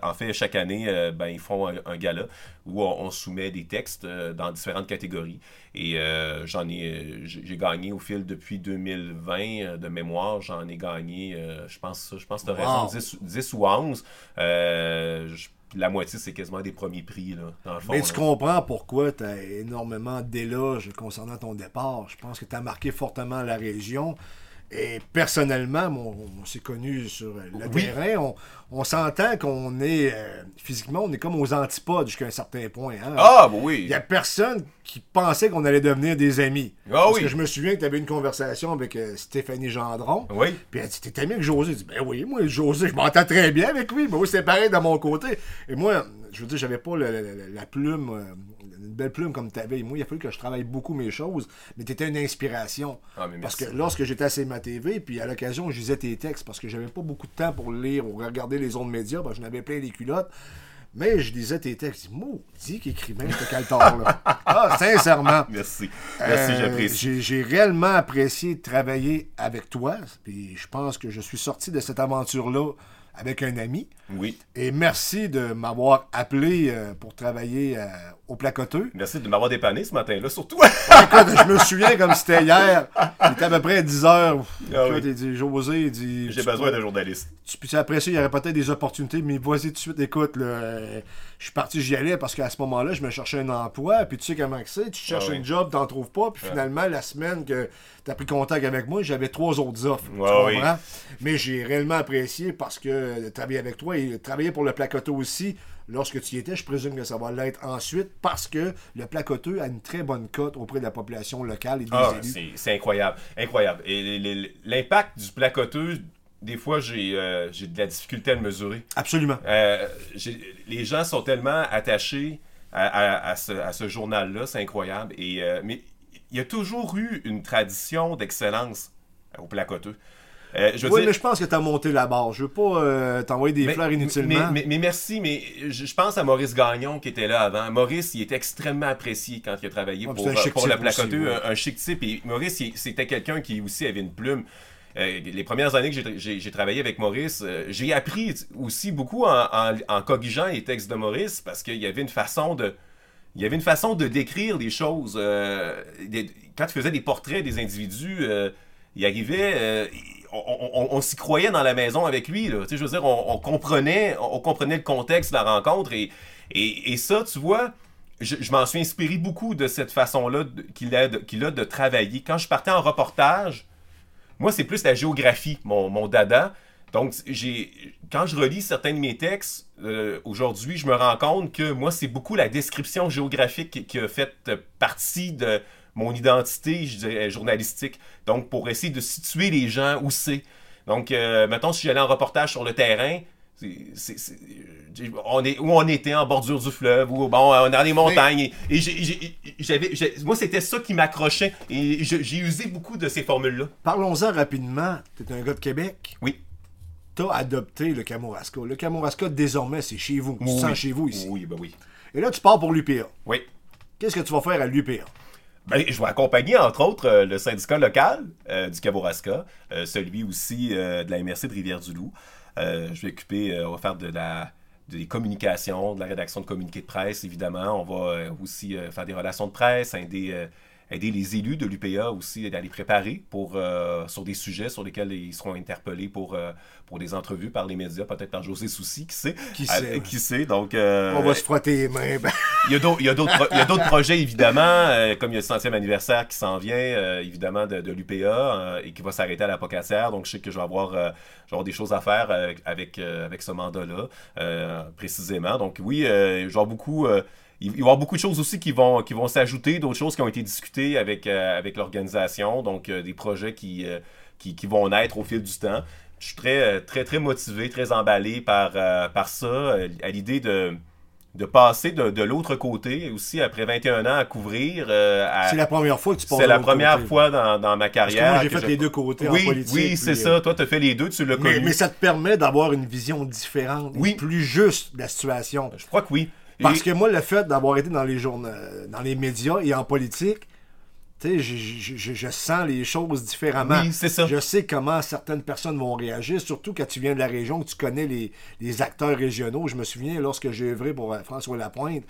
Speaker 2: en fait, chaque année, ben, ils font un, un gala où on, on soumet des textes dans différentes catégories. Et euh, j'en ai, euh, j'ai gagné au fil depuis 2020 euh, de mémoire. J'en ai gagné, euh, je pense, je pense que tu as
Speaker 1: Wow.
Speaker 2: raison, 10, 10 ou 11. Euh, je- la moitié, c'est quasiment des premiers prix, là, dans le fond.
Speaker 1: Mais tu
Speaker 2: là.
Speaker 1: comprends pourquoi tu as énormément d'éloges concernant ton départ. Je pense que tu as marqué fortement la région. Et personnellement, on, s'est connus sur le
Speaker 2: Oui.
Speaker 1: terrain. On, on s'entend qu'on est euh, physiquement, on est comme aux antipodes jusqu'à un certain point. hein.
Speaker 2: Ah, bah oui!
Speaker 1: Il y a personne qui pensait qu'on allait devenir des amis.
Speaker 2: Ah
Speaker 1: Parce
Speaker 2: oui.
Speaker 1: que je me souviens que tu avais une conversation avec euh, Stéphanie Gendron.
Speaker 2: Oui.
Speaker 1: Puis elle dit T'es ami avec José? Je dis Ben oui, moi, José, je m'entends très bien avec lui. Mais oui, c'est pareil de mon côté. Et moi, je veux dire, j'avais pas le- le- le- la plume, euh, une belle plume comme tu avais. Moi, il a fallu que je travaille beaucoup mes choses. Mais tu étais une inspiration.
Speaker 2: Ah, mais
Speaker 1: parce que lorsque j'étais à CMA TV, puis à l'occasion, je lisais tes textes parce que j'avais pas beaucoup de temps pour lire ou regarder les autres médias. parce que je n'avais plein les culottes. Mais je lisais tes textes. Je dis Maudit qu'écrivain, ce caltor-là. ah, sincèrement.
Speaker 2: Merci. Merci,
Speaker 1: Euh,
Speaker 2: j'apprécie.
Speaker 1: J'ai réellement apprécié de travailler avec toi. Puis je pense que je suis sorti de cette aventure-là avec un ami.
Speaker 2: Oui.
Speaker 1: Et merci de m'avoir appelé euh, pour travailler euh, au placoteux.
Speaker 2: Merci de m'avoir dépanné ce matin-là, surtout.
Speaker 1: Écoute, je me souviens comme c'était hier. Il était à peu près 10 heures.
Speaker 2: Ah oui.
Speaker 1: il dit, José, il dit.
Speaker 2: J'ai besoin d'un journaliste.
Speaker 1: tu- Puis après ça, il y aurait peut-être des opportunités, mais vas-y tout de suite, écoute, là, euh, je suis parti, j'y allais parce qu'à ce moment-là, je me cherchais un emploi, puis tu sais comment c'est, tu cherches
Speaker 2: Ah oui.
Speaker 1: un job, t'en trouves pas, puis finalement, la semaine que tu as pris contact avec moi, j'avais trois autres offres.
Speaker 2: Oui.
Speaker 1: Mais j'ai réellement apprécié parce que de travailler avec toi travailler pour le placoteux aussi, lorsque tu y étais, je présume que ça va l'être ensuite parce que le placoteux a une très bonne cote auprès de la population locale et des
Speaker 2: Ah,
Speaker 1: élus.
Speaker 2: c'est incroyable. Incroyable. Et l'impact du placoteux, des fois, j'ai euh, j'ai de la difficulté à le mesurer.
Speaker 1: Absolument.
Speaker 2: Euh, les gens sont tellement attachés à, à- à ce, à ce journal-là, c'est incroyable. Et, euh, mais il y a toujours eu une tradition d'excellence au placoteux. Euh, je veux
Speaker 1: oui,
Speaker 2: dire-
Speaker 1: mais je pense que tu as monté la barre. Je veux pas euh, t'envoyer des
Speaker 2: mais-
Speaker 1: fleurs inutilement.
Speaker 2: Mais, mais- mais merci, mais je, pense à Maurice Gagnon qui était là avant. Maurice, il était extrêmement apprécié quand il a travaillé
Speaker 1: Ah,
Speaker 2: pour,
Speaker 1: un
Speaker 2: euh, pour le placoteux,
Speaker 1: ouais.
Speaker 2: un, un chic type. Et Maurice, c'était quelqu'un qui aussi avait une plume. Euh, les premières années que j'ai- travaillé avec Maurice, euh, j'ai appris aussi beaucoup en, en, en corrigeant les textes de Maurice parce qu'il y avait une façon de, il y avait une façon de décrire les choses. euh, des- quand il faisait des portraits des individus, il arrivait, on, s'y croyait dans la maison avec lui. Je veux dire, on, comprenait, on comprenait le contexte de la rencontre et, ça, tu vois. Je, m'en suis inspiré beaucoup de cette façon-là qu'il a, de- travailler. Quand je partais en reportage, moi, c'est plus la géographie, mon, dada. Donc, quand je relis certains de mes textes, euh, aujourd'hui, je me rends compte que moi, c'est beaucoup la description géographique qui, qui a fait partie de mon identité, je dirais, journalistique. Donc, pour essayer de situer les gens où c'est. Donc, euh, mettons, si j'allais en reportage sur le terrain, euh, on est, où on était en bordure du fleuve, ou bon, on est dans les montagnes. Et, j'avais, moi, c'était ça qui m'accrochait. Et j'ai usé beaucoup de ces formules-là.
Speaker 1: Parlons-en rapidement. Tu es un gars de Québec.
Speaker 2: Oui.
Speaker 1: Tu as adopté le Kamouraska. Le Kamouraska, désormais, c'est chez vous. Tu te
Speaker 2: Oui.
Speaker 1: sens chez vous ici.
Speaker 2: Oui, ben oui.
Speaker 1: Et là, tu pars pour l'UPA.
Speaker 2: Oui.
Speaker 1: Qu'est-ce que tu vas faire à l'UPA?
Speaker 2: Ben, je vais accompagner, entre autres, euh, le syndicat local euh, du Kamouraska, euh, celui aussi euh, de la MRC de Rivière-du-Loup. Je vais occuper, on va faire de la des communications, de la rédaction de communiqués de presse, évidemment. On va aussi faire des relations de presse, aider, euh, aider les élus de l'UPA aussi à les préparer pour, euh, sur des sujets sur lesquels ils seront interpellés pour, euh, pour des entrevues par les médias, peut-être par José Soucy, qui sait?
Speaker 1: Qui
Speaker 2: Euh,
Speaker 1: sait?
Speaker 2: qui sait, donc... euh,
Speaker 1: On va se frotter les mains. Ben,
Speaker 2: il y a d'autres- projets, évidemment, euh, comme il y a le centième anniversaire qui s'en vient, euh, évidemment, de, de l'UPA euh, et qui va s'arrêter à la Pocatière. Donc, je sais que je vais avoir, euh, je vais avoir des choses à faire euh, avec, euh, avec ce mandat-là, euh, précisément. Donc, oui, euh, je vais avoir beaucoup... il va y avoir beaucoup de choses aussi qui vont, qui vont s'ajouter, d'autres choses qui ont été discutées avec, euh, avec l'organisation, donc euh, des projets qui, euh, qui, qui vont naître au fil du temps. Je suis très, très, très motivé, très emballé par, par ça, à l'idée de, de passer de, de l'autre côté, aussi après 21 ans à couvrir. euh,
Speaker 1: c'est la première fois que tu passes
Speaker 2: c'est la première
Speaker 1: côté.
Speaker 2: fois dans, dans ma
Speaker 1: Parce que
Speaker 2: carrière.
Speaker 1: moi, j'ai fait
Speaker 2: je-
Speaker 1: les deux côtés
Speaker 2: oui,
Speaker 1: en politique.
Speaker 2: Oui, c'est ça.
Speaker 1: euh,
Speaker 2: Toi, tu as fait les deux, tu l'as
Speaker 1: Mais,
Speaker 2: connu.
Speaker 1: mais ça te permet d'avoir une vision différente,
Speaker 2: Oui.
Speaker 1: plus juste de la situation.
Speaker 2: Je crois que oui.
Speaker 1: Parce
Speaker 2: Et-
Speaker 1: que moi, le fait d'avoir été dans les journaux, dans les médias et en politique, tu sais, je, je- je- je sens les choses différemment.
Speaker 2: Oui, c'est ça.
Speaker 1: Je sais comment certaines personnes vont réagir, surtout quand tu viens de la région, que tu connais les, les acteurs régionaux. Je me souviens, lorsque j'ai œuvré pour euh, François Lapointe,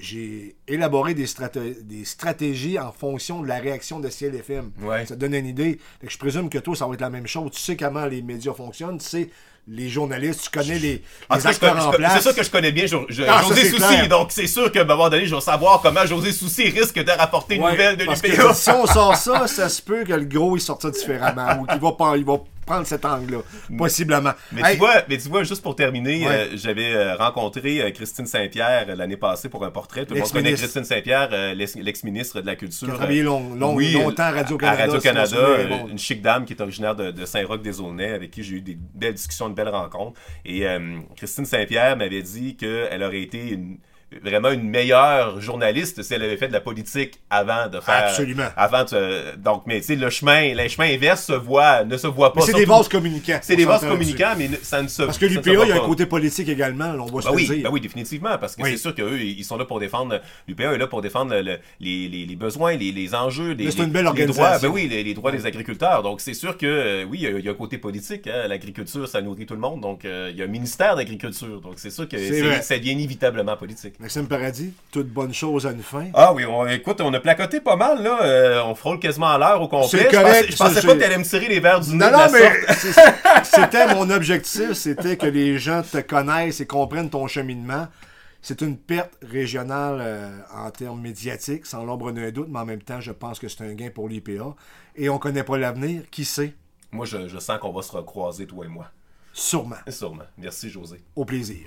Speaker 1: j'ai élaboré des, straté- des stratégies en fonction de la réaction de Ciel FM.
Speaker 2: Ouais.
Speaker 1: Ça te donne une idée. Je présume que toi, ça va être la même chose. Tu sais comment les médias fonctionnent, tu sais les journalistes, tu connais les, acteurs
Speaker 2: connais-
Speaker 1: en place.
Speaker 2: C'est ça que je connais bien,
Speaker 1: Ah, ça,
Speaker 2: José
Speaker 1: c'est
Speaker 2: Soucy.
Speaker 1: clair.
Speaker 2: Donc, c'est sûr qu'à un moment donné, je vais savoir comment José Soucy risque de rapporter une
Speaker 1: Ouais,
Speaker 2: nouvelle de l'UPA.
Speaker 1: si on sort ça, ça se peut que le gros il sorte ça différemment ou qu'il va, pas- il va prendre cet angle-là, possiblement.
Speaker 2: Mais,
Speaker 1: Hey,
Speaker 2: tu vois, mais tu vois, juste pour terminer,
Speaker 1: Ouais.
Speaker 2: euh, j'avais euh, rencontré euh, Christine Saint-Pierre l'année passée pour un portrait. Tout le monde connaît. Christine Saint-Pierre, l'ex- l'ex-ministre de la Culture.
Speaker 1: Qui a travaillé long- long-
Speaker 2: oui,
Speaker 1: longtemps à
Speaker 2: à
Speaker 1: Radio-Canada,
Speaker 2: Radio-Canada,
Speaker 1: si bon.
Speaker 2: une chic dame qui est originaire de, de Saint-Roch-des-Aulnay, avec qui j'ai eu des belles discussions, une belle rencontre. Et euh, Christine Saint-Pierre m'avait dit qu'elle aurait été une- vraiment une meilleure journaliste si elle avait fait de la politique avant de faire.
Speaker 1: Absolument.
Speaker 2: Avant de- donc, mais tu sais, le chemin, le chemin inverse se voit, ne se voit pas.
Speaker 1: c'est des vases communicants.
Speaker 2: c'est des vases communicants, mais ne- ça ne se
Speaker 1: Parce que l'UPA, il y a un côté politique également, là, on va
Speaker 2: Ben oui,
Speaker 1: dire.
Speaker 2: ben oui, définitivement, parce que
Speaker 1: Oui.
Speaker 2: c'est sûr qu'eux, ils sont là pour défendre, l'UPA est là pour défendre le- les, les- les besoins, les, les enjeux, les,
Speaker 1: une belle
Speaker 2: les
Speaker 1: organisation.
Speaker 2: droits, ben oui, les, les droits des agriculteurs. Donc c'est sûr que, euh, oui, il y a- il y, a un côté politique, hein, l'agriculture, ça nourrit tout le monde, donc euh, il y a un ministère d'agriculture, donc c'est sûr que
Speaker 1: C'est
Speaker 2: devient inévitablement politique.
Speaker 1: Maxime Paradis, toute bonne chose à une fin.
Speaker 2: Ah oui, on, écoute, on a placoté pas mal, là. euh, on frôle quasiment à l'heure au complet.
Speaker 1: C'est
Speaker 2: Je
Speaker 1: correct,
Speaker 2: pensais, je pensais pas que t'allais me tirer les verres du nez
Speaker 1: Non, non, mais c'était mon objectif, c'était que les gens te connaissent et comprennent ton cheminement. C'est une perte régionale euh, en termes médiatiques, sans l'ombre d'un doute, mais en même temps, je pense que c'est un gain pour l'IPA. Et on connaît pas l'avenir, qui sait?
Speaker 2: Moi, je, je sens qu'on va se recroiser, toi et moi.
Speaker 1: Sûrement.
Speaker 2: Sûrement. Merci, José.
Speaker 1: Au plaisir.